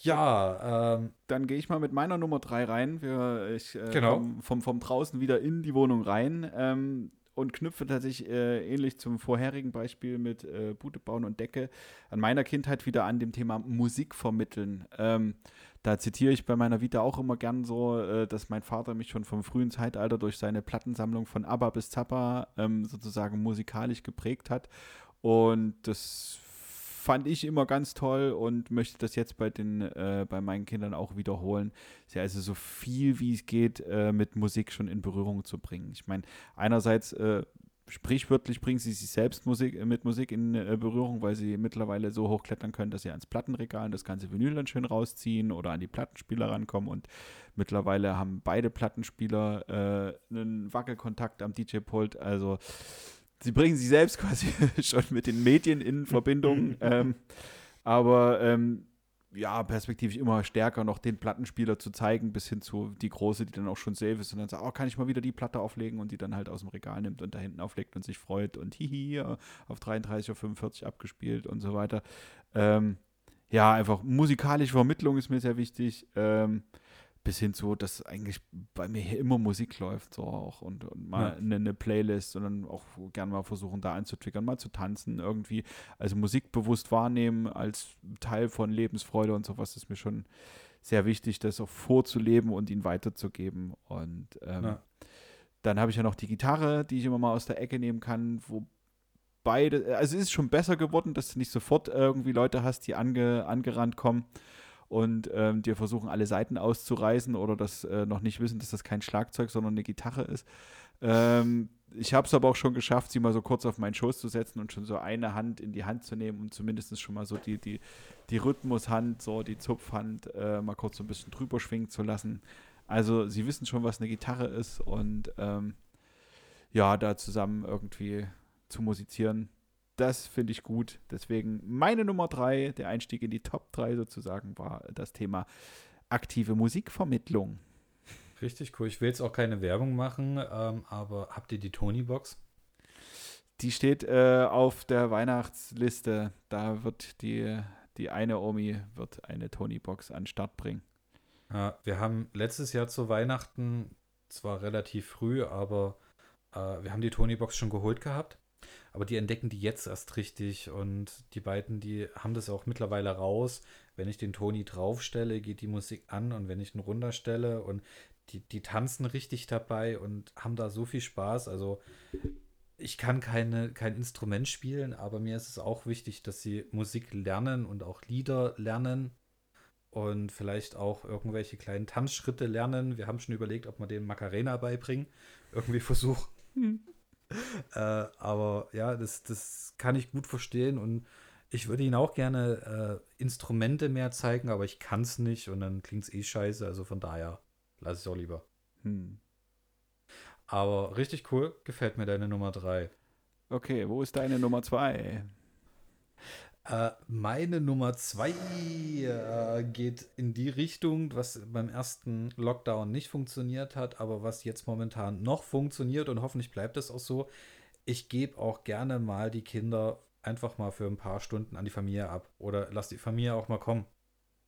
Ja, ähm, dann gehe ich mal mit meiner Nummer 3 rein. Wir, ich äh, genau. vom, vom draußen wieder in die Wohnung rein ähm, und knüpfe tatsächlich äh, ähnlich zum vorherigen Beispiel mit äh, Bude bauen und Decke an meiner Kindheit wieder an dem Thema Musik vermitteln. Ähm, da zitiere ich bei meiner Vita auch immer gern so, äh, dass mein Vater mich schon vom frühen Zeitalter durch seine Plattensammlung von ABBA bis Zappa ähm, sozusagen musikalisch geprägt hat. Und das fand ich immer ganz toll und möchte das jetzt bei den äh, bei meinen Kindern auch wiederholen. Sie also so viel wie es geht äh, mit Musik schon in Berührung zu bringen. Ich meine, einerseits äh, sprichwörtlich bringen sie sich selbst Musik, äh, mit Musik in äh, Berührung, weil sie mittlerweile so hochklettern können, dass sie ans Plattenregal das ganze Vinyl dann schön rausziehen oder an die Plattenspieler rankommen. Und mittlerweile haben beide Plattenspieler äh, einen Wackelkontakt am DJ-Pult. Also sie bringen sich selbst quasi schon mit den Medien in Verbindung. ähm, aber ähm, ja, perspektivisch immer stärker noch den Plattenspieler zu zeigen, bis hin zu die große, die dann auch schon safe ist und dann sagt, oh, kann ich mal wieder die Platte auflegen und die dann halt aus dem Regal nimmt und da hinten auflegt und sich freut und hihi, auf 33 oder 45 abgespielt und so weiter. Ähm, ja, einfach musikalische Vermittlung ist mir sehr wichtig. Ähm, bis hin zu, dass eigentlich bei mir hier immer Musik läuft, so auch und, und mal ja. eine, eine, Playlist und dann auch gerne mal versuchen, da anzutriggern, mal zu tanzen, irgendwie. Also Musik bewusst wahrnehmen als Teil von Lebensfreude und sowas ist mir schon sehr wichtig, das auch vorzuleben und ihn weiterzugeben. Und ähm, Ja. dann habe ich ja noch die Gitarre, die ich immer mal aus der Ecke nehmen kann, wo beide, also es ist schon besser geworden, dass du nicht sofort irgendwie Leute hast, die ange, angerannt kommen und ähm, dir versuchen, alle Seiten auszureißen oder das äh, noch nicht wissen, dass das kein Schlagzeug, sondern eine Gitarre ist. Ähm, ich habe es aber auch schon geschafft, sie mal so kurz auf meinen Schoß zu setzen und schon so eine Hand in die Hand zu nehmen und zumindest schon mal so die, die, die Rhythmushand, so die Zupfhand äh, mal kurz so ein bisschen drüber schwingen zu lassen. Also sie wissen schon, was eine Gitarre ist und ähm, ja, da zusammen irgendwie zu musizieren, das finde ich gut. Deswegen meine Nummer drei, der Einstieg in die Top 3 sozusagen, war das Thema aktive Musikvermittlung. Richtig cool. Ich will jetzt auch keine Werbung machen, ähm, aber habt ihr die Tony-Box? Die steht äh, auf der Weihnachtsliste. Da wird die, die eine Omi wird eine Tony-Box an den Start bringen. Ja, wir haben letztes Jahr zu Weihnachten, zwar relativ früh, aber äh, wir haben die Tony-Box schon geholt gehabt. Aber die entdecken die jetzt erst richtig und die beiden, die haben das auch mittlerweile raus. Wenn ich den Tony draufstelle, geht die Musik an und wenn ich ihn runterstelle und die, die tanzen richtig dabei und haben da so viel Spaß. Also ich kann keine, kein Instrument spielen, aber mir ist es auch wichtig, dass sie Musik lernen und auch Lieder lernen und vielleicht auch irgendwelche kleinen Tanzschritte lernen. Wir haben schon überlegt, ob wir den Macarena beibringen. Irgendwie versuchen. äh, aber ja, das, das kann ich gut verstehen und ich würde ihnen auch gerne äh, Instrumente mehr zeigen, aber ich kann es nicht und dann klingt es eh scheiße. Also von daher lasse ich es auch lieber. Hm. Aber richtig cool, gefällt mir deine Nummer 3. Okay, wo ist deine Nummer zwei? Äh, meine Nummer zwei äh, geht in die Richtung, was beim ersten Lockdown nicht funktioniert hat, aber was jetzt momentan noch funktioniert und hoffentlich bleibt es auch so. Ich gebe auch gerne mal die Kinder einfach mal für ein paar Stunden an die Familie ab oder lass die Familie auch mal kommen.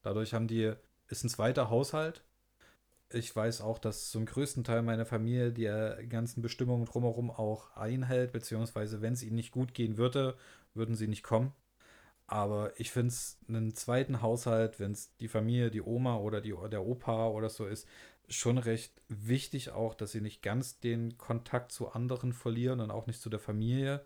Dadurch haben die, ist ein zweiter Haushalt. Ich weiß auch, dass zum größten Teil meine Familie die äh, ganzen Bestimmungen drumherum auch einhält, beziehungsweise wenn es ihnen nicht gut gehen würde, würden sie nicht kommen. Aber ich finde es einen zweiten Haushalt, wenn es die Familie, die Oma oder die, der Opa oder so ist, schon recht wichtig auch, dass sie nicht ganz den Kontakt zu anderen verlieren und auch nicht zu der Familie.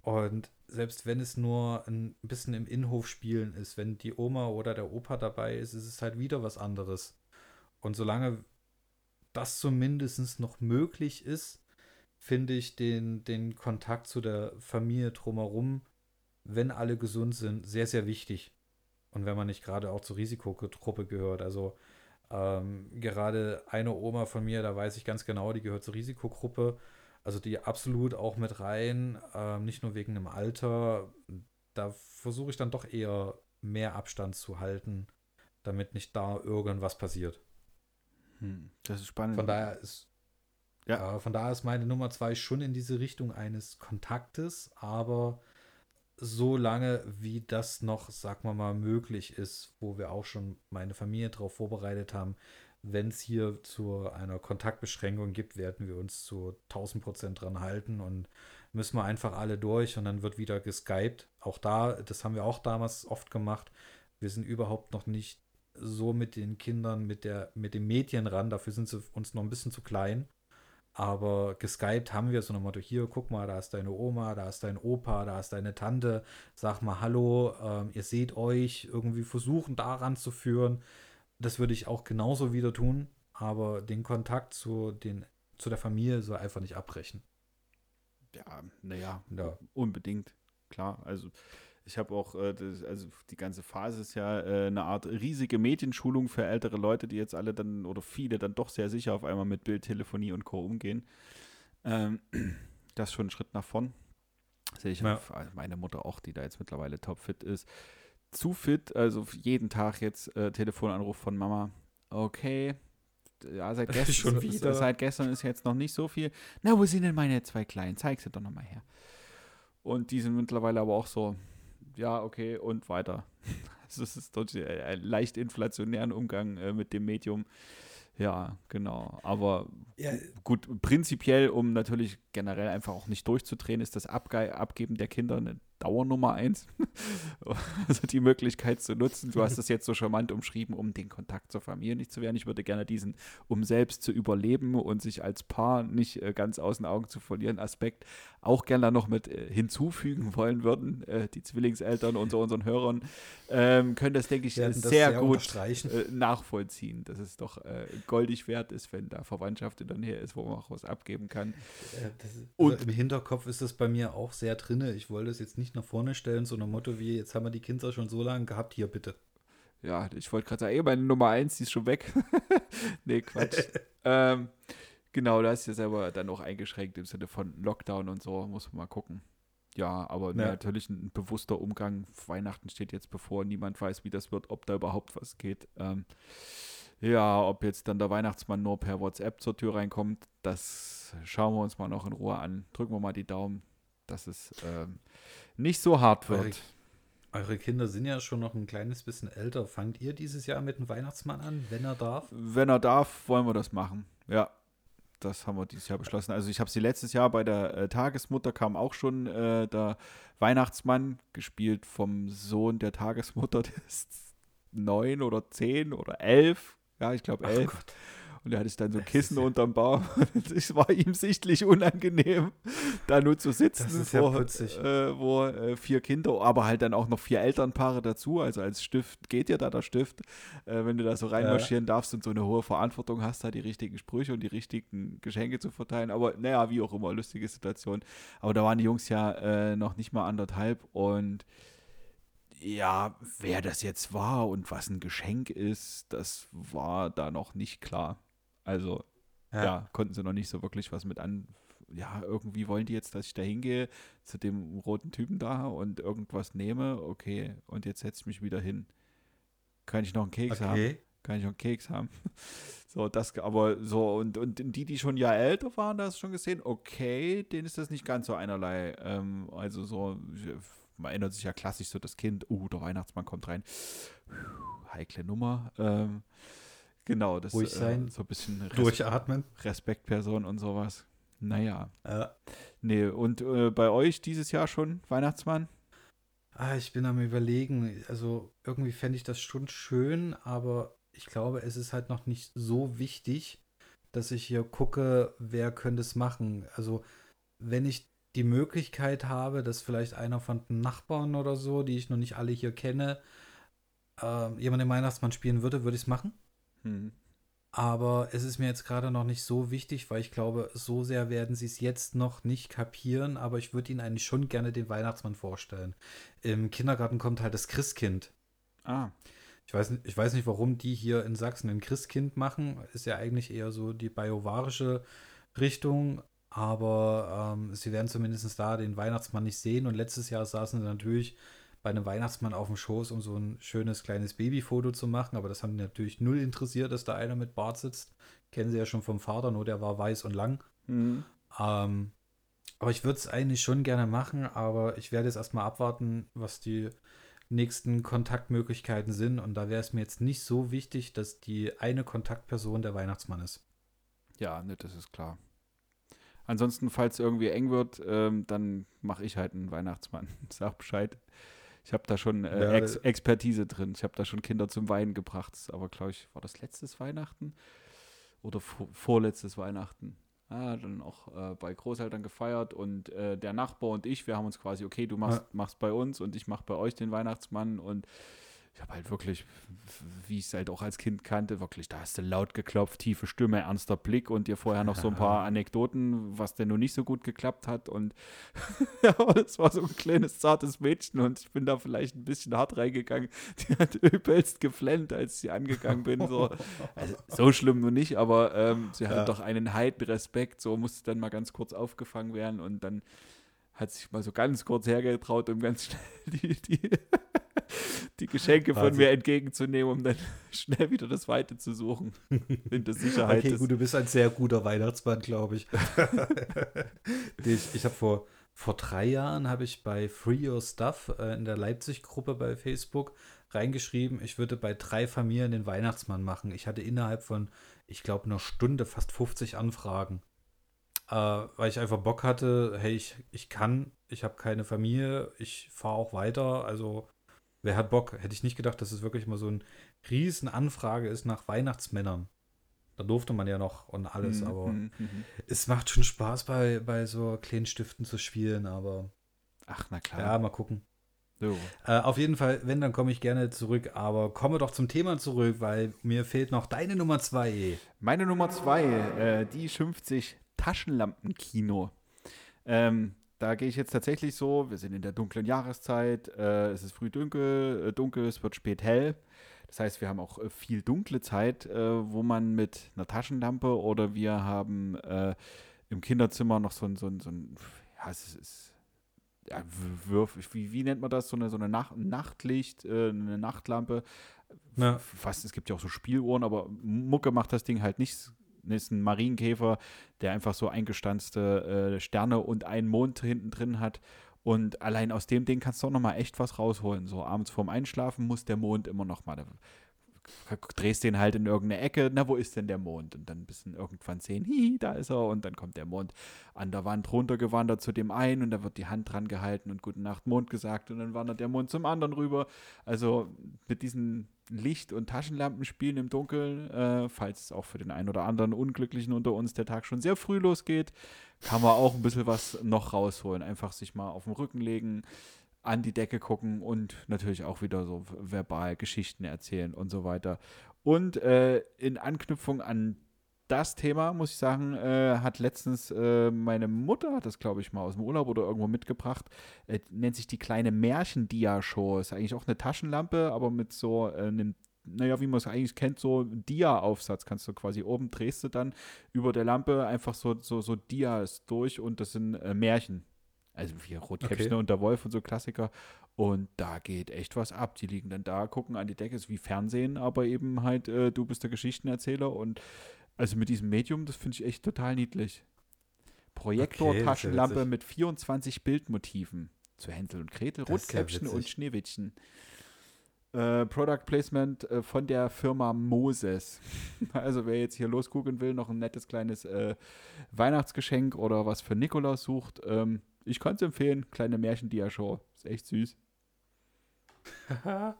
Und selbst wenn es nur ein bisschen im Innenhof spielen ist, wenn die Oma oder der Opa dabei ist, ist es halt wieder was anderes. Und solange das zumindest noch möglich ist, finde ich den, den Kontakt zu der Familie drumherum wenn alle gesund sind, sehr, sehr wichtig. Und wenn man nicht gerade auch zur Risikogruppe gehört. Also ähm, gerade eine Oma von mir, da weiß ich ganz genau, die gehört zur Risikogruppe. Also die absolut auch mit rein, ähm, nicht nur wegen dem Alter. Da versuche ich dann doch eher mehr Abstand zu halten, damit nicht da irgendwas passiert. Hm, das ist spannend. Von daher ist Ja. ja. von daher ist meine Nummer zwei schon in diese Richtung eines Kontaktes, aber so lange, wie das noch, sagen wir mal, möglich ist, wo wir auch schon meine Familie darauf vorbereitet haben, wenn es hier zu einer Kontaktbeschränkung gibt, werden wir uns zu 1000 Prozent dran halten und müssen wir einfach alle durch und dann wird wieder geskypt. Auch da, das haben wir auch damals oft gemacht. Wir sind überhaupt noch nicht so mit den Kindern, mit, der, mit den Medien ran. Dafür sind sie uns noch ein bisschen zu klein. Aber geskypt haben wir so dem Motto, hier, guck mal, da ist deine Oma, da ist dein Opa, da ist deine Tante, sag mal Hallo, ähm, ihr seht euch, irgendwie versuchen daran zu führen. Das würde ich auch genauso wieder tun, aber den Kontakt zu, den, zu der Familie soll einfach nicht abbrechen. Ja, naja, Ja. unbedingt. Klar, also ich habe auch, äh, das, also die ganze Phase ist ja äh, eine Art riesige Medienschulung für ältere Leute, die jetzt alle dann oder viele dann doch sehr sicher auf einmal mit Bildtelefonie und Co. umgehen. Ähm, das ist schon ein Schritt nach vorn. Sehe ich Ja. auf also meine Mutter auch, die da jetzt mittlerweile topfit ist. Zu fit, also jeden Tag jetzt äh, Telefonanruf von Mama. Okay. Ja, seit gestern, wieder. seit gestern ist jetzt noch nicht so viel. Na, wo sind denn meine zwei Kleinen? Zeig sie doch nochmal her. Und die sind mittlerweile aber auch so, ja, okay, und weiter. Also es ist dort äh, ein leicht inflationären Umgang äh, mit dem Medium. Ja, genau. Aber Ja, gut, prinzipiell, um natürlich generell einfach auch nicht durchzudrehen, ist das Abge Abgeben der Kinder eine Dauernummer eins. also die Möglichkeit zu nutzen. Du hast es jetzt so charmant umschrieben, um den Kontakt zur Familie nicht zu werden. Ich würde gerne diesen, um selbst zu überleben und sich als Paar nicht äh, ganz aus den Augen zu verlieren, Aspekt auch gerne noch mit äh, hinzufügen wollen würden. Äh, die Zwillingseltern unter unseren Hörern ähm, können das, denke ich, sehr, das sehr, gut nachvollziehen, dass es doch goldig wert ist, wenn da Verwandtschaft in der Nähe ist, wo man auch was abgeben kann. Und also im Hinterkopf ist das bei mir auch sehr drinne. Ich wollte es jetzt nicht nach vorne stellen, so ein Motto wie, jetzt haben wir die Kinder schon so lange gehabt, hier bitte. Ja, ich wollte gerade sagen, eh, meine Nummer 1, die ist schon weg. nee, Quatsch. ähm, Genau, da ist ja selber dann auch eingeschränkt im Sinne von Lockdown und so, muss man mal gucken. Ja, aber ja. natürlich ein bewusster Umgang. Weihnachten steht jetzt bevor, niemand weiß, wie das wird, ob da überhaupt was geht. Ähm, ja, ob jetzt dann der Weihnachtsmann nur per WhatsApp zur Tür reinkommt, das schauen wir uns mal noch in Ruhe an. Drücken wir mal die Daumen, dass es ähm, nicht so hart wird. Eure, eure, Kinder sind ja schon noch ein kleines bisschen älter. Fangt ihr dieses Jahr mit dem Weihnachtsmann an, wenn er darf? Wenn er darf, wollen wir das machen. Ja, das haben wir dieses Jahr beschlossen. Also ich habe sie letztes Jahr bei der äh, Tagesmutter kam auch schon äh, der Weihnachtsmann, gespielt vom Sohn der Tagesmutter, der ist neun oder zehn oder elf. Ja, ich glaube elf. Oh und er hatte dann so Kissen ja unterm Baum. es war ihm sichtlich unangenehm, da nur zu sitzen, vor, ja äh, wo äh, vier Kinder, aber halt dann auch noch vier Elternpaare dazu. Also als Stift geht dir da der Stift, äh, wenn du da so reinmarschieren darfst und so eine hohe Verantwortung hast, da die richtigen Sprüche und die richtigen Geschenke zu verteilen. Aber naja, wie auch immer, lustige Situation. Aber da waren die Jungs ja äh, noch nicht mal anderthalb und ja, wer das jetzt war und was ein Geschenk ist, das war da noch nicht klar. Also, ja. ja. konnten sie noch nicht so wirklich was mit an. Ja, irgendwie wollen die jetzt, dass ich da hingehe zu dem roten Typen da und irgendwas nehme. Okay, und jetzt setze ich mich wieder hin. Kann ich noch einen Keks okay. haben? Kann ich noch einen Keks haben? so, das, aber so, und, und die, die schon ja älter waren, da hast du schon gesehen, okay, denen ist das nicht ganz so einerlei. Ähm, also so, man erinnert sich ja klassisch so das Kind, uh, der Weihnachtsmann kommt rein. Heikle Nummer. Ähm, Genau, das Ruhig äh, sein, äh, so ein bisschen Res durchatmen. Respektperson und sowas. Naja. Ja. Nee, und äh, bei euch dieses Jahr schon Weihnachtsmann? Ah, ich bin am überlegen. Also irgendwie fände ich das schon schön, aber ich glaube, es ist halt noch nicht so wichtig, dass ich hier gucke, wer könnte es machen. Also wenn ich die Möglichkeit habe, dass vielleicht einer von den Nachbarn oder so, die ich noch nicht alle hier kenne, äh, jemand den Weihnachtsmann spielen würde, würde ich es machen. Mhm. Aber es ist mir jetzt gerade noch nicht so wichtig, weil ich glaube, so sehr werden sie es jetzt noch nicht kapieren. Aber ich würde ihnen eigentlich schon gerne den Weihnachtsmann vorstellen. Im Kindergarten kommt halt das Christkind. Ah. Ich weiß, ich weiß nicht, warum die hier in Sachsen ein Christkind machen. Ist ja eigentlich eher so die biovarische Richtung. Aber ähm, sie werden zumindest da den Weihnachtsmann nicht sehen. Und letztes Jahr saßen sie natürlich bei einem Weihnachtsmann auf dem Schoß, um so ein schönes kleines Babyfoto zu machen. Aber das haben die natürlich null interessiert, dass da einer mit Bart sitzt. Kennen sie ja schon vom Vater, nur der war weiß und lang. Mhm. Ähm, aber ich würde es eigentlich schon gerne machen, aber ich werde jetzt erstmal abwarten, was die nächsten Kontaktmöglichkeiten sind. Und da wäre es mir jetzt nicht so wichtig, dass die eine Kontaktperson der Weihnachtsmann ist. Ja, ne, das ist klar. Ansonsten, falls es irgendwie eng wird, ähm, dann mache ich halt einen Weihnachtsmann. Sag Bescheid. Ich habe da schon äh, Ex Expertise drin. Ich habe da schon Kinder zum Weinen gebracht. Aber glaube ich, war das letztes Weihnachten oder vorletztes Weihnachten? Ah, dann auch äh, bei Großeltern gefeiert und äh, der Nachbar und ich, wir haben uns quasi, okay, du machst, ja. machst bei uns und ich mache bei euch den Weihnachtsmann und ich habe halt wirklich, wie ich es halt auch als Kind kannte, wirklich, da hast du laut geklopft, tiefe Stimme, ernster Blick und dir vorher noch so ein paar Anekdoten, was denn nun nicht so gut geklappt hat. Und ja, das war so ein kleines, zartes Mädchen und ich bin da vielleicht ein bisschen hart reingegangen. Die hat übelst geflennt, als ich sie angegangen bin. So, also, so schlimm nur nicht, aber ähm, sie hat doch einen heiden Respekt, so musste dann mal ganz kurz aufgefangen werden und dann hat sich mal so ganz kurz hergetraut, um ganz schnell die, die die Geschenke von mir entgegenzunehmen, um dann schnell wieder das Weite zu suchen. In der Sicherheit. Okay, gut, du bist ein sehr guter Weihnachtsmann, glaube ich. ich ich habe vor, vor drei Jahren habe ich bei Free Your Stuff äh, in der Leipzig-Gruppe bei Facebook reingeschrieben, ich würde bei drei Familien den Weihnachtsmann machen. Ich hatte innerhalb von, ich glaube, einer Stunde fast 50 Anfragen. äh, weil ich einfach Bock hatte, hey, ich, ich kann, ich habe keine Familie, ich fahre auch weiter, also wer hat Bock? Hätte ich nicht gedacht, dass es wirklich mal so eine riesen Anfrage ist nach Weihnachtsmännern. Da durfte man ja noch und alles, Mhm, aber mhm, mhm. es macht schon Spaß bei, bei so kleinen Stiften zu spielen, aber Ach, na klar. ja, mal gucken. So. Äh, auf jeden Fall, wenn, dann komme ich gerne zurück, aber komme doch zum Thema zurück, weil mir fehlt noch deine Nummer zwei. Meine Nummer zwei, äh, die schimpft sich Taschenlampenkino. Ähm, da gehe ich jetzt tatsächlich so, wir sind in der dunklen Jahreszeit, äh, es ist früh dunkel, äh, dunkel, es wird spät hell. Das heißt, wir haben auch äh, viel dunkle Zeit, äh, wo man mit einer Taschenlampe oder wir haben äh, im Kinderzimmer noch so ein, so ein, so ein ja, es ist, ja, Würf, wie, wie nennt man das? So eine, so eine Nacht, Nachtlicht, äh, eine Nachtlampe. Ja. Fast, es gibt ja auch so Spieluhren, aber Mucke macht das Ding halt nicht. Ist ein Marienkäfer, der einfach so eingestanzte äh, Sterne und einen Mond hinten drin hat. Und allein aus dem Ding kannst du auch noch mal echt was rausholen. So abends vorm Einschlafen muss der Mond immer noch mal. Da drehst den halt in irgendeine Ecke. Na, wo ist denn der Mond? Und dann bist du irgendwann sehen, hi, da ist er. Und dann kommt der Mond an der Wand runtergewandert zu dem einen und da wird die Hand dran gehalten und Gute Nacht Mond gesagt und dann wandert der Mond zum anderen rüber. Also mit diesen Licht- und Taschenlampenspielen im Dunkeln, äh, falls es auch für den einen oder anderen Unglücklichen unter uns der Tag schon sehr früh losgeht, kann man auch ein bisschen was noch rausholen. Einfach sich mal auf den Rücken legen, an die Decke gucken und natürlich auch wieder so verbal Geschichten erzählen und so weiter. Und äh, in Anknüpfung an das Thema, muss ich sagen, äh, hat letztens äh, meine Mutter, hat das glaube ich mal aus dem Urlaub oder irgendwo mitgebracht, äh, nennt sich die kleine Märchen-Dia-Show. Ist eigentlich auch eine Taschenlampe, aber mit so äh, einem, naja, wie man es eigentlich kennt, so Dia-Aufsatz. Kannst du quasi oben drehst du dann über der Lampe einfach so, so, so Dias durch und das sind äh, Märchen. Also wie Rotkäppchen Okay. und der Wolf und so Klassiker. Und da geht echt was ab. Die liegen dann da, gucken an die Decke, ist wie Fernsehen, aber eben halt, äh, du bist der Geschichtenerzähler und also mit diesem Medium, das finde ich echt total niedlich. Projektor, Okay, ja mit 24 Bildmotiven. Zu Hänsel und Gretel, Das ist ja Rotkäppchen und. Schneewittchen. Äh, Product Placement äh, von der Firma Moses. Also wer jetzt hier losgucken will, noch ein nettes kleines äh, Weihnachtsgeschenk oder was für Nikolaus sucht, ähm, ich kann es empfehlen. Kleine Märchen-Dia-Show. Ist echt süß.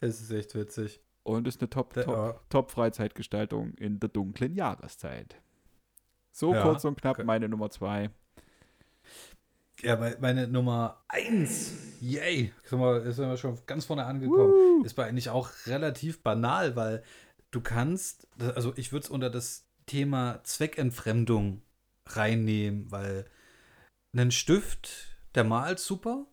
es ist echt witzig. Und ist eine top, top, ja. top Freizeitgestaltung in der dunklen Jahreszeit. So Ja, kurz und knapp okay. meine Nummer zwei. Ja, mei- meine Nummer eins, yay, sind wir, sind wir schon ganz vorne angekommen, ist bei eigentlich auch relativ banal, weil du kannst, also ich würde es unter das Thema Zweckentfremdung reinnehmen, weil einen Stift, der malt super,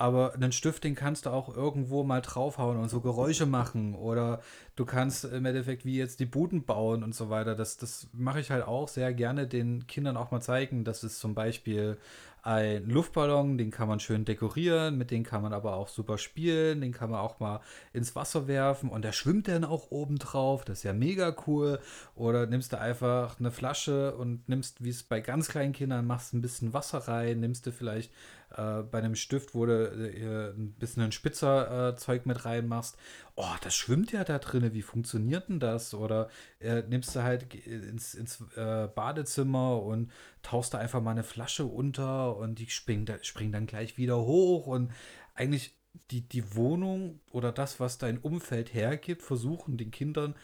aber einen Stift, den kannst du auch irgendwo mal draufhauen und so Geräusche machen oder du kannst im Endeffekt wie jetzt die Buden bauen und so weiter. Das, das mache ich halt auch sehr gerne den Kindern auch mal zeigen. Das ist zum Beispiel ein Luftballon, den kann man schön dekorieren, mit dem kann man aber auch super spielen, den kann man auch mal ins Wasser werfen und der schwimmt dann auch oben drauf. Das ist ja mega cool. Oder nimmst du einfach eine Flasche und nimmst, wie es bei ganz kleinen Kindern machst, ein bisschen Wasser rein, nimmst du vielleicht äh, bei einem Stift, wo du äh, ein bisschen ein spitzer äh, Zeug mit reinmachst. Oh, das schwimmt ja da drinne. Wie funktioniert denn das? Oder äh, nimmst du halt ins, ins äh, Badezimmer und tauchst da einfach mal eine Flasche unter und die springen, da, springen dann gleich wieder hoch und eigentlich die, die Wohnung oder das, was dein Umfeld hergibt, versuchen den Kindern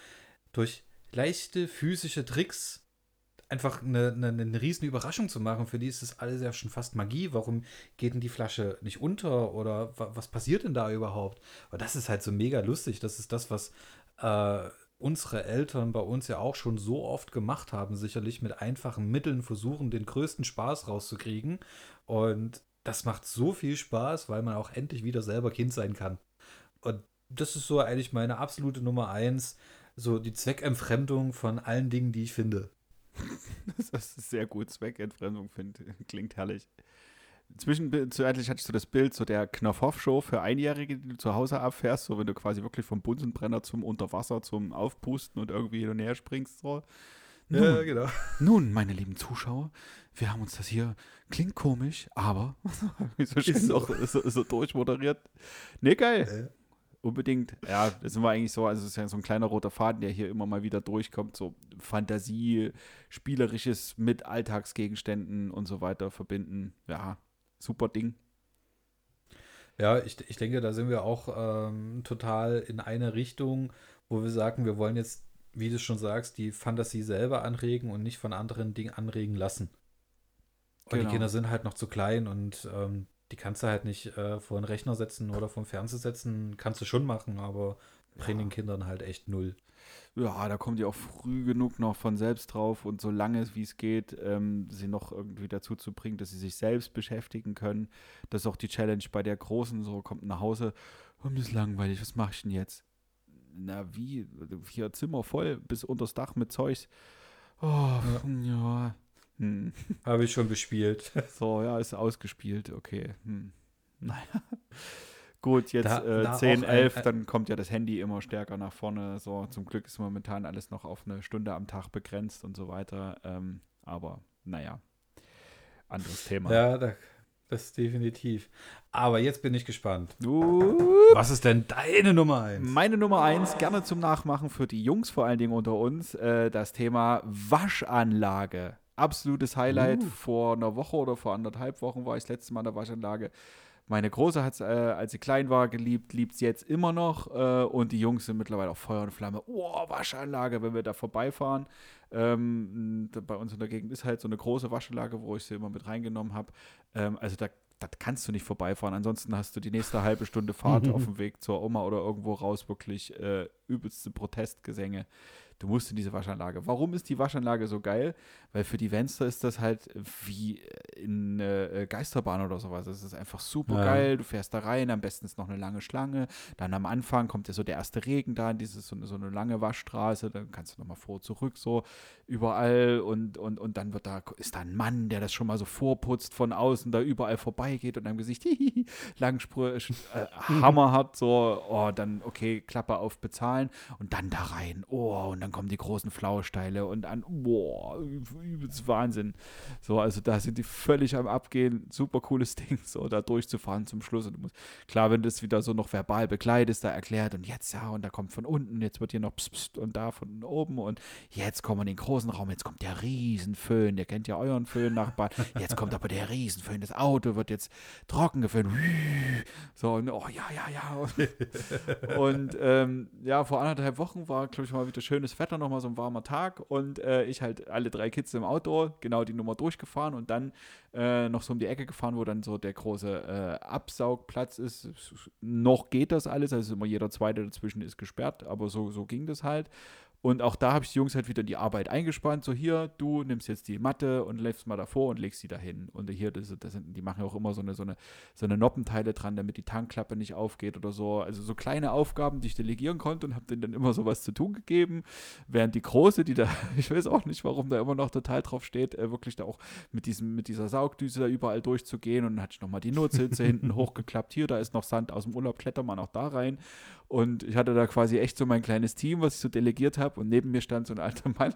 durch leichte physische Tricks einfach eine, eine, eine riesen Überraschung zu machen. Für die ist das alles ja schon fast Magie. Warum geht denn die Flasche nicht unter oder wa was passiert denn da überhaupt? Und das ist halt so mega lustig. Das ist das, was äh, unsere Eltern bei uns ja auch schon so oft gemacht haben, sicherlich mit einfachen Mitteln versuchen, den größten Spaß rauszukriegen. Und das macht so viel Spaß, weil man auch endlich wieder selber Kind sein kann. Und das ist so eigentlich meine absolute Nummer eins, so die Zweckentfremdung von allen Dingen, die ich finde. Das ist sehr gut. Zweckentfremdung find, klingt herrlich. Zwischenzeitlich hatte ich so das Bild so der Knopfhoff-Show für Einjährige, die du zu Hause abfährst, so wenn du quasi wirklich vom Bunsenbrenner zum Unterwasser, zum Aufpusten und irgendwie hin und her springst. So. Nun, genau. nun, meine lieben Zuschauer, wir haben uns das hier, klingt komisch, aber so Ist so. noch so, so durchmoderiert. Nee, geil. Unbedingt. Ja, das sind wir eigentlich so, also es ist ja so ein kleiner roter Faden, der hier immer mal wieder durchkommt, so Fantasie, Spielerisches mit Alltagsgegenständen und so weiter verbinden. Ja, super Ding. Ja, ich, ich denke, da sind wir auch ähm, total in eine Richtung, wo wir sagen, wir wollen jetzt, wie du schon sagst, die Fantasie selber anregen und nicht von anderen Dingen anregen lassen. Und Genau. die Kinder sind halt noch zu klein und ähm, die kannst du halt nicht äh, vor den Rechner setzen oder vom Fernseher setzen. Kannst du schon machen, aber bringen den Kindern halt echt null. Ja, da kommt ihr auch früh genug noch von selbst drauf und so lange wie es geht, ähm, sie noch irgendwie dazu zu bringen, dass sie sich selbst beschäftigen können. Das ist auch die Challenge bei der Großen, so kommt nach Hause, oh, mir ist langweilig, was mach ich denn jetzt? Na wie, hier Zimmer voll bis unters Dach mit Zeugs. Oh, ja. Hm. Habe ich schon bespielt. So, ja, ist ausgespielt, okay. Hm. Naja. Gut, jetzt Da- äh, da 10, auch ein- 11, ein- dann kommt ja das Handy immer stärker nach vorne. So, zum Glück ist momentan alles noch auf eine Stunde am Tag begrenzt und so weiter. Ähm, aber naja, anderes Thema. ja, da, das definitiv. Aber jetzt bin ich gespannt. Uh, Was ist denn deine Nummer eins? meine Nummer eins, gerne zum Nachmachen für die Jungs vor allen Dingen unter uns, äh, das Thema Waschanlage. Absolutes Highlight. Uh. Vor einer Woche oder vor anderthalb Wochen war ich das letzte Mal in der Waschanlage. Meine Große hat es, äh, als sie klein war, geliebt, liebt es jetzt immer noch. Äh, und die Jungs sind mittlerweile auf Feuer und Flamme. Oh, Waschanlage, wenn wir da vorbeifahren. Ähm, bei uns in der Gegend ist halt so eine große Waschanlage, wo ich sie immer mit reingenommen habe. Ähm, also da, da kannst du nicht vorbeifahren. Ansonsten hast du die nächste halbe Stunde Fahrt auf dem Weg zur Oma oder irgendwo raus wirklich äh, übelste Protestgesänge. Du musst in diese Waschanlage. Warum ist die Waschanlage so geil? Weil für die Fenster ist das halt wie in äh, Geisterbahn oder sowas. Es ist einfach super geil. Du fährst da rein, am besten ist noch eine lange Schlange. Dann am Anfang kommt ja so der erste Regen da, dieses so eine, so eine lange Waschstraße. Dann kannst du nochmal vor, zurück, so überall. Und, und, und dann wird da, ist da ein Mann, der das schon mal so vorputzt von außen, da überall vorbeigeht und am Gesicht hihihi, Langspur, äh, Hammer hat, so, oh, dann, okay, Klappe auf bezahlen und dann da rein. Oh, und dann kommen die großen Flausteile und an, boah, übelst Wahnsinn. So, also da sind die völlig am Abgehen. Super cooles Ding, so da durchzufahren zum Schluss. Und musst, klar, wenn du das wieder so noch verbal begleitest, da erklärt und jetzt ja, und da kommt von unten, jetzt wird hier noch pst, pst, und da von oben und jetzt kommen wir in den großen Raum, jetzt kommt der Riesenföhn, der kennt ja euren Föhn-Nachbarn. Jetzt kommt aber der Riesenföhn, das Auto wird jetzt trocken geföhnt. So, und oh ja, ja, ja. Und ähm, ja, vor anderthalb Wochen war, glaube ich, mal wieder schönes Wetter, nochmal so ein warmer Tag und äh, ich halt alle drei Kids im Auto, genau die Nummer durchgefahren und dann äh, noch so um die Ecke gefahren, wo dann so der große äh, Absaugplatz ist. Noch geht das alles, also immer jeder zweite dazwischen ist gesperrt, aber so, so ging das halt. Und auch da habe ich die Jungs halt wieder die Arbeit eingespannt. So, hier, du nimmst jetzt die Matte und läufst mal davor und legst sie dahin. Und hier, das, das sind, die machen ja auch immer so eine, so, eine, so eine Noppenteile dran, damit die Tankklappe nicht aufgeht oder so. Also so kleine Aufgaben, die ich delegieren konnte und habe denen dann immer sowas zu tun gegeben. Während die Große, die da, ich weiß auch nicht, warum da immer noch total drauf steht, äh, wirklich da auch mit, diesem, mit dieser Saugdüse da überall durchzugehen. Und dann hatte ich nochmal die Notsitze hinten hochgeklappt. Hier, da ist noch Sand aus dem Urlaub, kletter mal noch da rein. Und ich hatte da quasi echt so mein kleines Team, was ich so delegiert habe. Und neben mir stand so ein alter Mann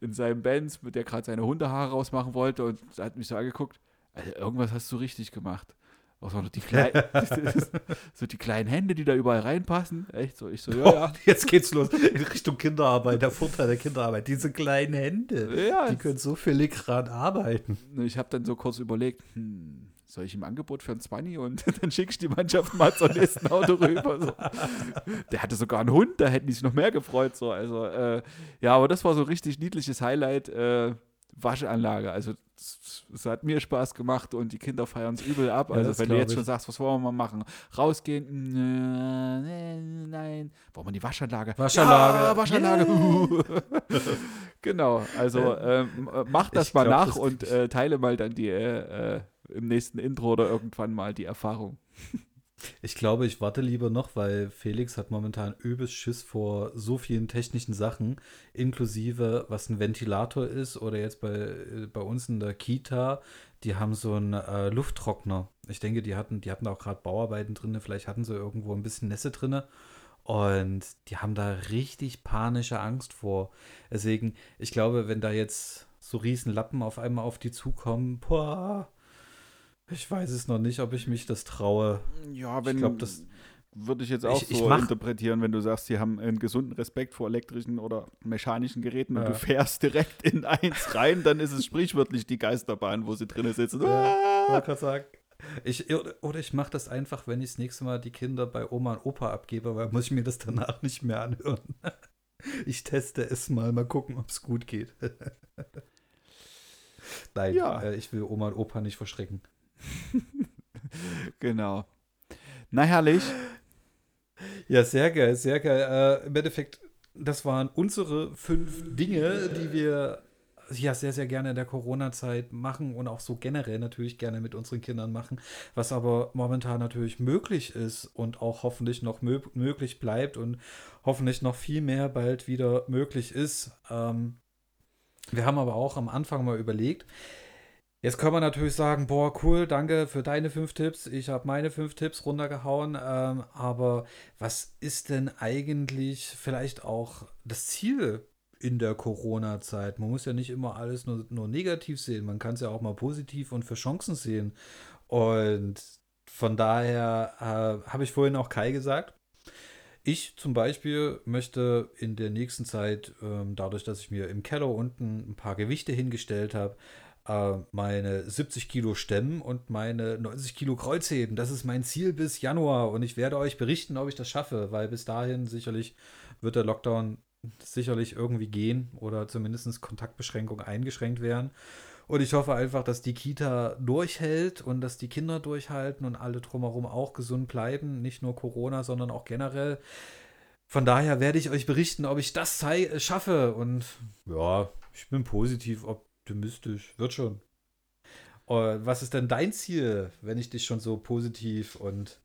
in seinem Benz, mit der gerade seine Hundehaare rausmachen wollte. Und hat mich so angeguckt, also irgendwas hast du richtig gemacht. Auch so die, Klei so die kleinen Hände, die da überall reinpassen. Echt so. Ich so, ja, ja. Jetzt geht's los in Richtung Kinderarbeit, der Vorteil der Kinderarbeit. Diese kleinen Hände, Ja, die können so filigran arbeiten. Ich habe dann so kurz überlegt, hm, soll ich im Angebot für ein 20 und dann schicke ich die Mannschaft mal zum nächsten Auto rüber. So. Der hatte sogar einen Hund, da hätten die sich noch mehr gefreut. So. Also, äh, ja, aber das war so ein richtig niedliches Highlight. Äh, Waschanlage. Also es, hat mir Spaß gemacht und die Kinder feiern es übel ab. Ja, also wenn du jetzt schon sagst, was wollen wir mal machen? Rausgehen? Nee, nein. Wollen wir die Waschanlage? Waschanlage. Ja, Waschanlage. genau. Also ähm, mach das Ich mal glaub, nach das- und äh, teile mal dann die äh, äh, im nächsten Intro oder irgendwann mal die Erfahrung. Ich glaube, ich warte lieber noch, weil Felix hat momentan übelst Schiss vor so vielen technischen Sachen, inklusive was ein Ventilator ist oder jetzt bei, äh, bei uns in der Kita, die haben so einen äh, Lufttrockner. Ich denke, die hatten, die hatten auch gerade Bauarbeiten drin, vielleicht hatten sie irgendwo ein bisschen Nässe drin. Und die haben da richtig panische Angst vor. Deswegen, ich glaube, wenn da jetzt so riesen Lappen auf einmal auf die zukommen, boah, ich weiß es noch nicht, ob ich mich das traue. Ja, wenn- wenn, glaub, das- würde ich jetzt auch Ich- ich so mach- interpretieren, wenn du sagst, sie haben einen gesunden Respekt vor elektrischen oder mechanischen Geräten und Ja. du fährst direkt in eins rein, dann ist es sprichwörtlich die Geisterbahn, wo sie drinnen sitzen. Ja, Ah! gerade sagen. Ich, oder ich mache das einfach, wenn ich das nächste Mal die Kinder bei Oma und Opa abgebe, weil muss ich mir das danach nicht mehr anhören. Ich teste es mal, mal gucken, ob es gut geht. Nein, Ja. äh, ich will Oma und Opa nicht verschrecken. Genau. Na herrlich. Ja, sehr geil, sehr geil. Äh, Im Endeffekt, das waren unsere fünf Dinge, die wir ja sehr, sehr gerne in der Corona-Zeit machen und auch so generell natürlich gerne mit unseren Kindern machen, was aber momentan natürlich möglich ist und auch hoffentlich noch mö möglich bleibt und hoffentlich noch viel mehr bald wieder möglich ist. Ähm, wir haben aber auch am Anfang mal überlegt, Jetzt kann man natürlich sagen, boah, cool, danke für deine fünf Tipps. Ich habe meine fünf Tipps runtergehauen. Ähm, aber was ist denn eigentlich vielleicht auch das Ziel in der Corona-Zeit? Man muss ja nicht immer alles nur, nur negativ sehen. Man kann es ja auch mal positiv und für Chancen sehen. Und von daher äh, habe ich vorhin auch Kai gesagt. Ich zum Beispiel möchte in der nächsten Zeit, ähm, dadurch, dass ich mir im Keller unten ein paar Gewichte hingestellt habe, äh, meine 70 Kilo stemmen und meine 90 Kilo Kreuzheben. Das ist mein Ziel bis Januar und ich werde euch berichten, ob ich das schaffe, weil bis dahin sicherlich wird der Lockdown sicherlich irgendwie gehen oder zumindest Kontaktbeschränkungen eingeschränkt werden. Und ich hoffe einfach, dass die Kita durchhält und dass die Kinder durchhalten und alle drumherum auch gesund bleiben. Nicht nur Corona, sondern auch generell. Von daher werde ich euch berichten, ob ich das schaffe. Und ja, ich bin positiv optimistisch. Wird schon. Äh, was ist denn dein Ziel, wenn ich dich schon so positiv und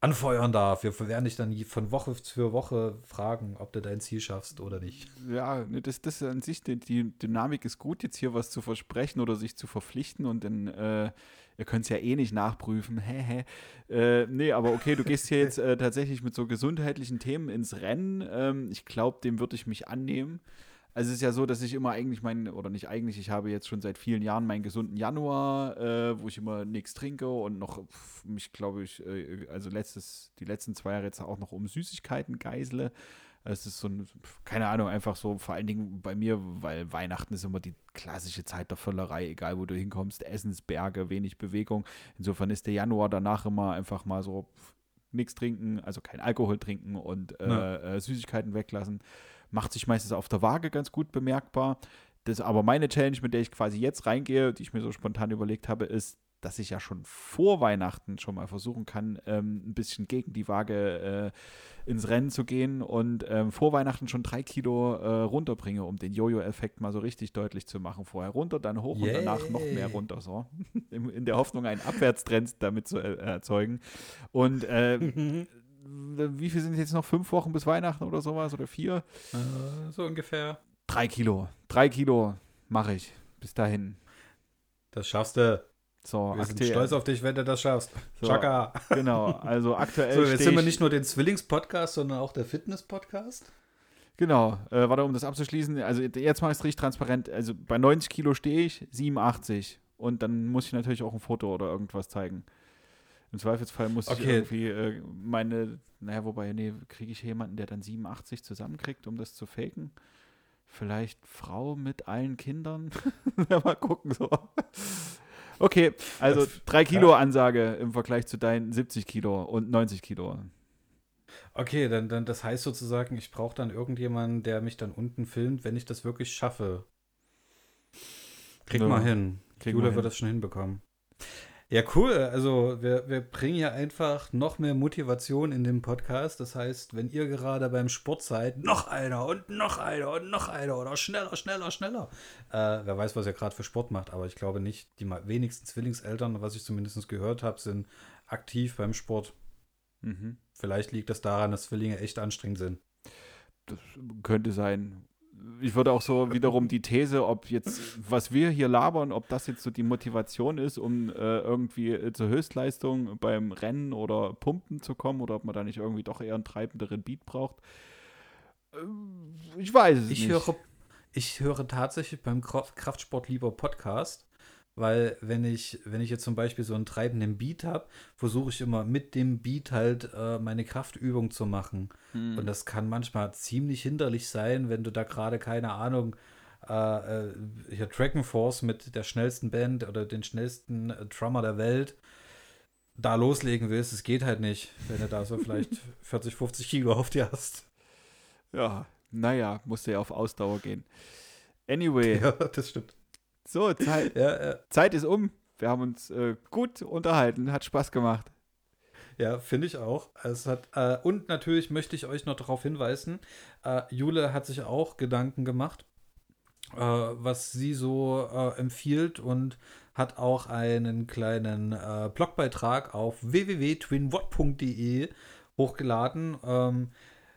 anfeuern darf? Wir werden dich dann von Woche für Woche fragen, ob du dein Ziel schaffst oder nicht. Ja, das, das an sich, die, die Dynamik ist gut, jetzt hier was zu versprechen oder sich zu verpflichten und dann, äh, ihr könnt es ja eh nicht nachprüfen. Hä, hä. Äh, nee, aber okay, du gehst hier jetzt äh, tatsächlich mit so gesundheitlichen Themen ins Rennen. Ähm, ich glaube, dem würde ich mich annehmen. Also es ist ja so, dass ich immer eigentlich meinen, oder nicht eigentlich, ich habe jetzt schon seit vielen Jahren meinen gesunden Januar, äh, wo ich immer nichts trinke und noch pf, mich, glaube ich, äh, also letztes, die letzten zwei Jahre jetzt auch noch um Süßigkeiten geisele. Es ist so ein, keine Ahnung, einfach so, vor allen Dingen bei mir, weil Weihnachten ist immer die klassische Zeit der Völlerei, egal wo du hinkommst, Essensberge, wenig Bewegung. Insofern ist der Januar danach immer einfach mal so nichts trinken, also kein Alkohol trinken und äh, Ja. äh, Süßigkeiten weglassen. Macht sich meistens auf der Waage ganz gut bemerkbar. Das aber meine Challenge, mit der ich quasi jetzt reingehe, die ich mir so spontan überlegt habe, ist, dass ich ja schon vor Weihnachten schon mal versuchen kann, ähm, ein bisschen gegen die Waage äh, ins Rennen zu gehen und ähm, vor Weihnachten schon drei Kilo äh, runterbringe, um den Jojo-Effekt mal so richtig deutlich zu machen. Vorher runter, dann hoch und danach noch mehr Yay. runter. So. In, in der Hoffnung, einen Abwärtstrend damit zu äh, erzeugen. Und äh, wie viel sind jetzt noch? Fünf Wochen bis Weihnachten oder sowas? Oder vier? Äh, so ungefähr. Drei Kilo. Drei Kilo mache ich. Bis dahin. Das schaffst du. So, Wir sind stolz auf dich, wenn du das schaffst. So, Chaka. Genau, also aktuell. So, jetzt sind wir ich- nicht nur den Zwillings-Podcast, sondern auch der Fitness-Podcast. Genau, äh, warte, um das abzuschließen, also jetzt mache ich es richtig transparent. Also bei 90 Kilo stehe ich, 87. Und dann muss ich natürlich auch ein Foto oder irgendwas zeigen. Im Zweifelsfall muss ich Okay. irgendwie äh, meine, naja, wobei, nee, kriege ich jemanden, der dann 87 zusammenkriegt, um das zu faken? Vielleicht Frau mit allen Kindern? ja, mal gucken so. Okay, also 3 Kilo Ansage im Vergleich zu deinen 70 Kilo und 90 Kilo. Okay, dann, dann das heißt sozusagen, ich brauche dann irgendjemanden, der mich dann unten filmt, wenn ich das wirklich schaffe. Krieg Ja, mal hin. kriegen Jule wir wird das schon hinbekommen. Ja, cool. Also wir, wir bringen ja einfach noch mehr Motivation in den Podcast. Das heißt, wenn ihr gerade beim Sport seid, noch einer und noch einer und noch einer oder schneller, schneller, schneller. Äh, wer weiß, was ihr gerade für Sport macht, aber ich glaube nicht, die wenigsten Zwillingseltern, was ich zumindest gehört habe, sind aktiv beim Sport. Mhm. Vielleicht liegt das daran, dass Zwillinge echt anstrengend sind. Das könnte sein. Ich würde auch so wiederum die These, ob jetzt, was wir hier labern, ob das jetzt so die Motivation ist, um äh, irgendwie äh, zur Höchstleistung beim Rennen oder Pumpen zu kommen oder ob man da nicht irgendwie doch eher einen treibenderen Beat braucht. Ähm, Ich weiß es Ich nicht. höre, ich höre tatsächlich beim Kraft- Kraftsport lieber Podcast, weil wenn ich, wenn ich jetzt zum Beispiel so einen treibenden Beat habe, versuche ich immer mit dem Beat halt äh, meine Kraftübung zu machen. Hm. Und das kann manchmal ziemlich hinderlich sein, wenn du da gerade, keine Ahnung, äh, äh, hier Dragon Force mit der schnellsten Band oder den schnellsten äh, Drummer der Welt da loslegen willst. Es geht halt nicht, wenn du da so vielleicht 40, 50 Kilo auf dir hast. Ja, naja, musste ja auf Ausdauer gehen. Anyway, Ja, das stimmt. So, Zeit, Ja, äh, Zeit ist um. Wir haben uns äh, gut unterhalten, hat Spaß gemacht. Ja, finde ich auch. Es hat, äh, und natürlich möchte ich euch noch darauf hinweisen, äh, Jule hat sich auch Gedanken gemacht, äh, was sie so äh, empfiehlt und hat auch einen kleinen Blogbeitrag auf www.twinwhat.de hochgeladen. Ähm,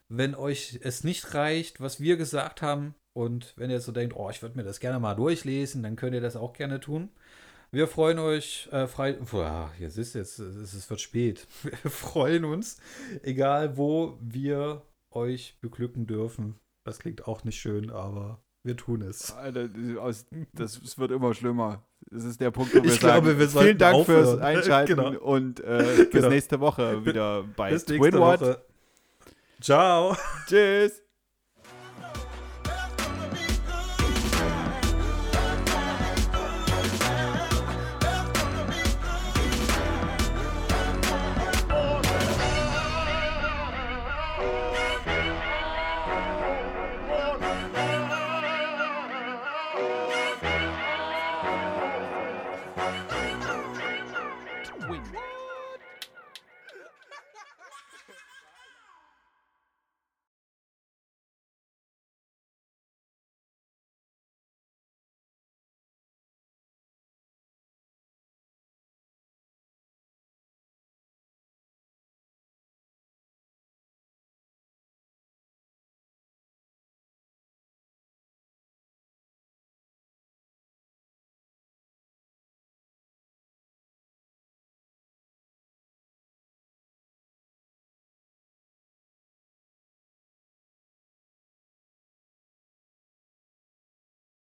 wenn euch es nicht reicht, was wir gesagt haben, und wenn ihr so denkt, oh, ich würde mir das gerne mal durchlesen, dann könnt ihr das auch gerne tun. Wir freuen euch, äh, frei. Boah, jetzt ist jetzt, es es wird spät. Wir freuen uns, egal wo wir euch beglücken dürfen. Das klingt auch nicht schön, aber wir tun es. Alter, das, es wird immer schlimmer. Das ist der Punkt, wo wir Ich glaube, sagen, wir sollten vielen Dank fürs aufhören. Einschalten Genau. und äh, bis Genau. nächste Woche wieder bei Bis. Ciao. Tschüss.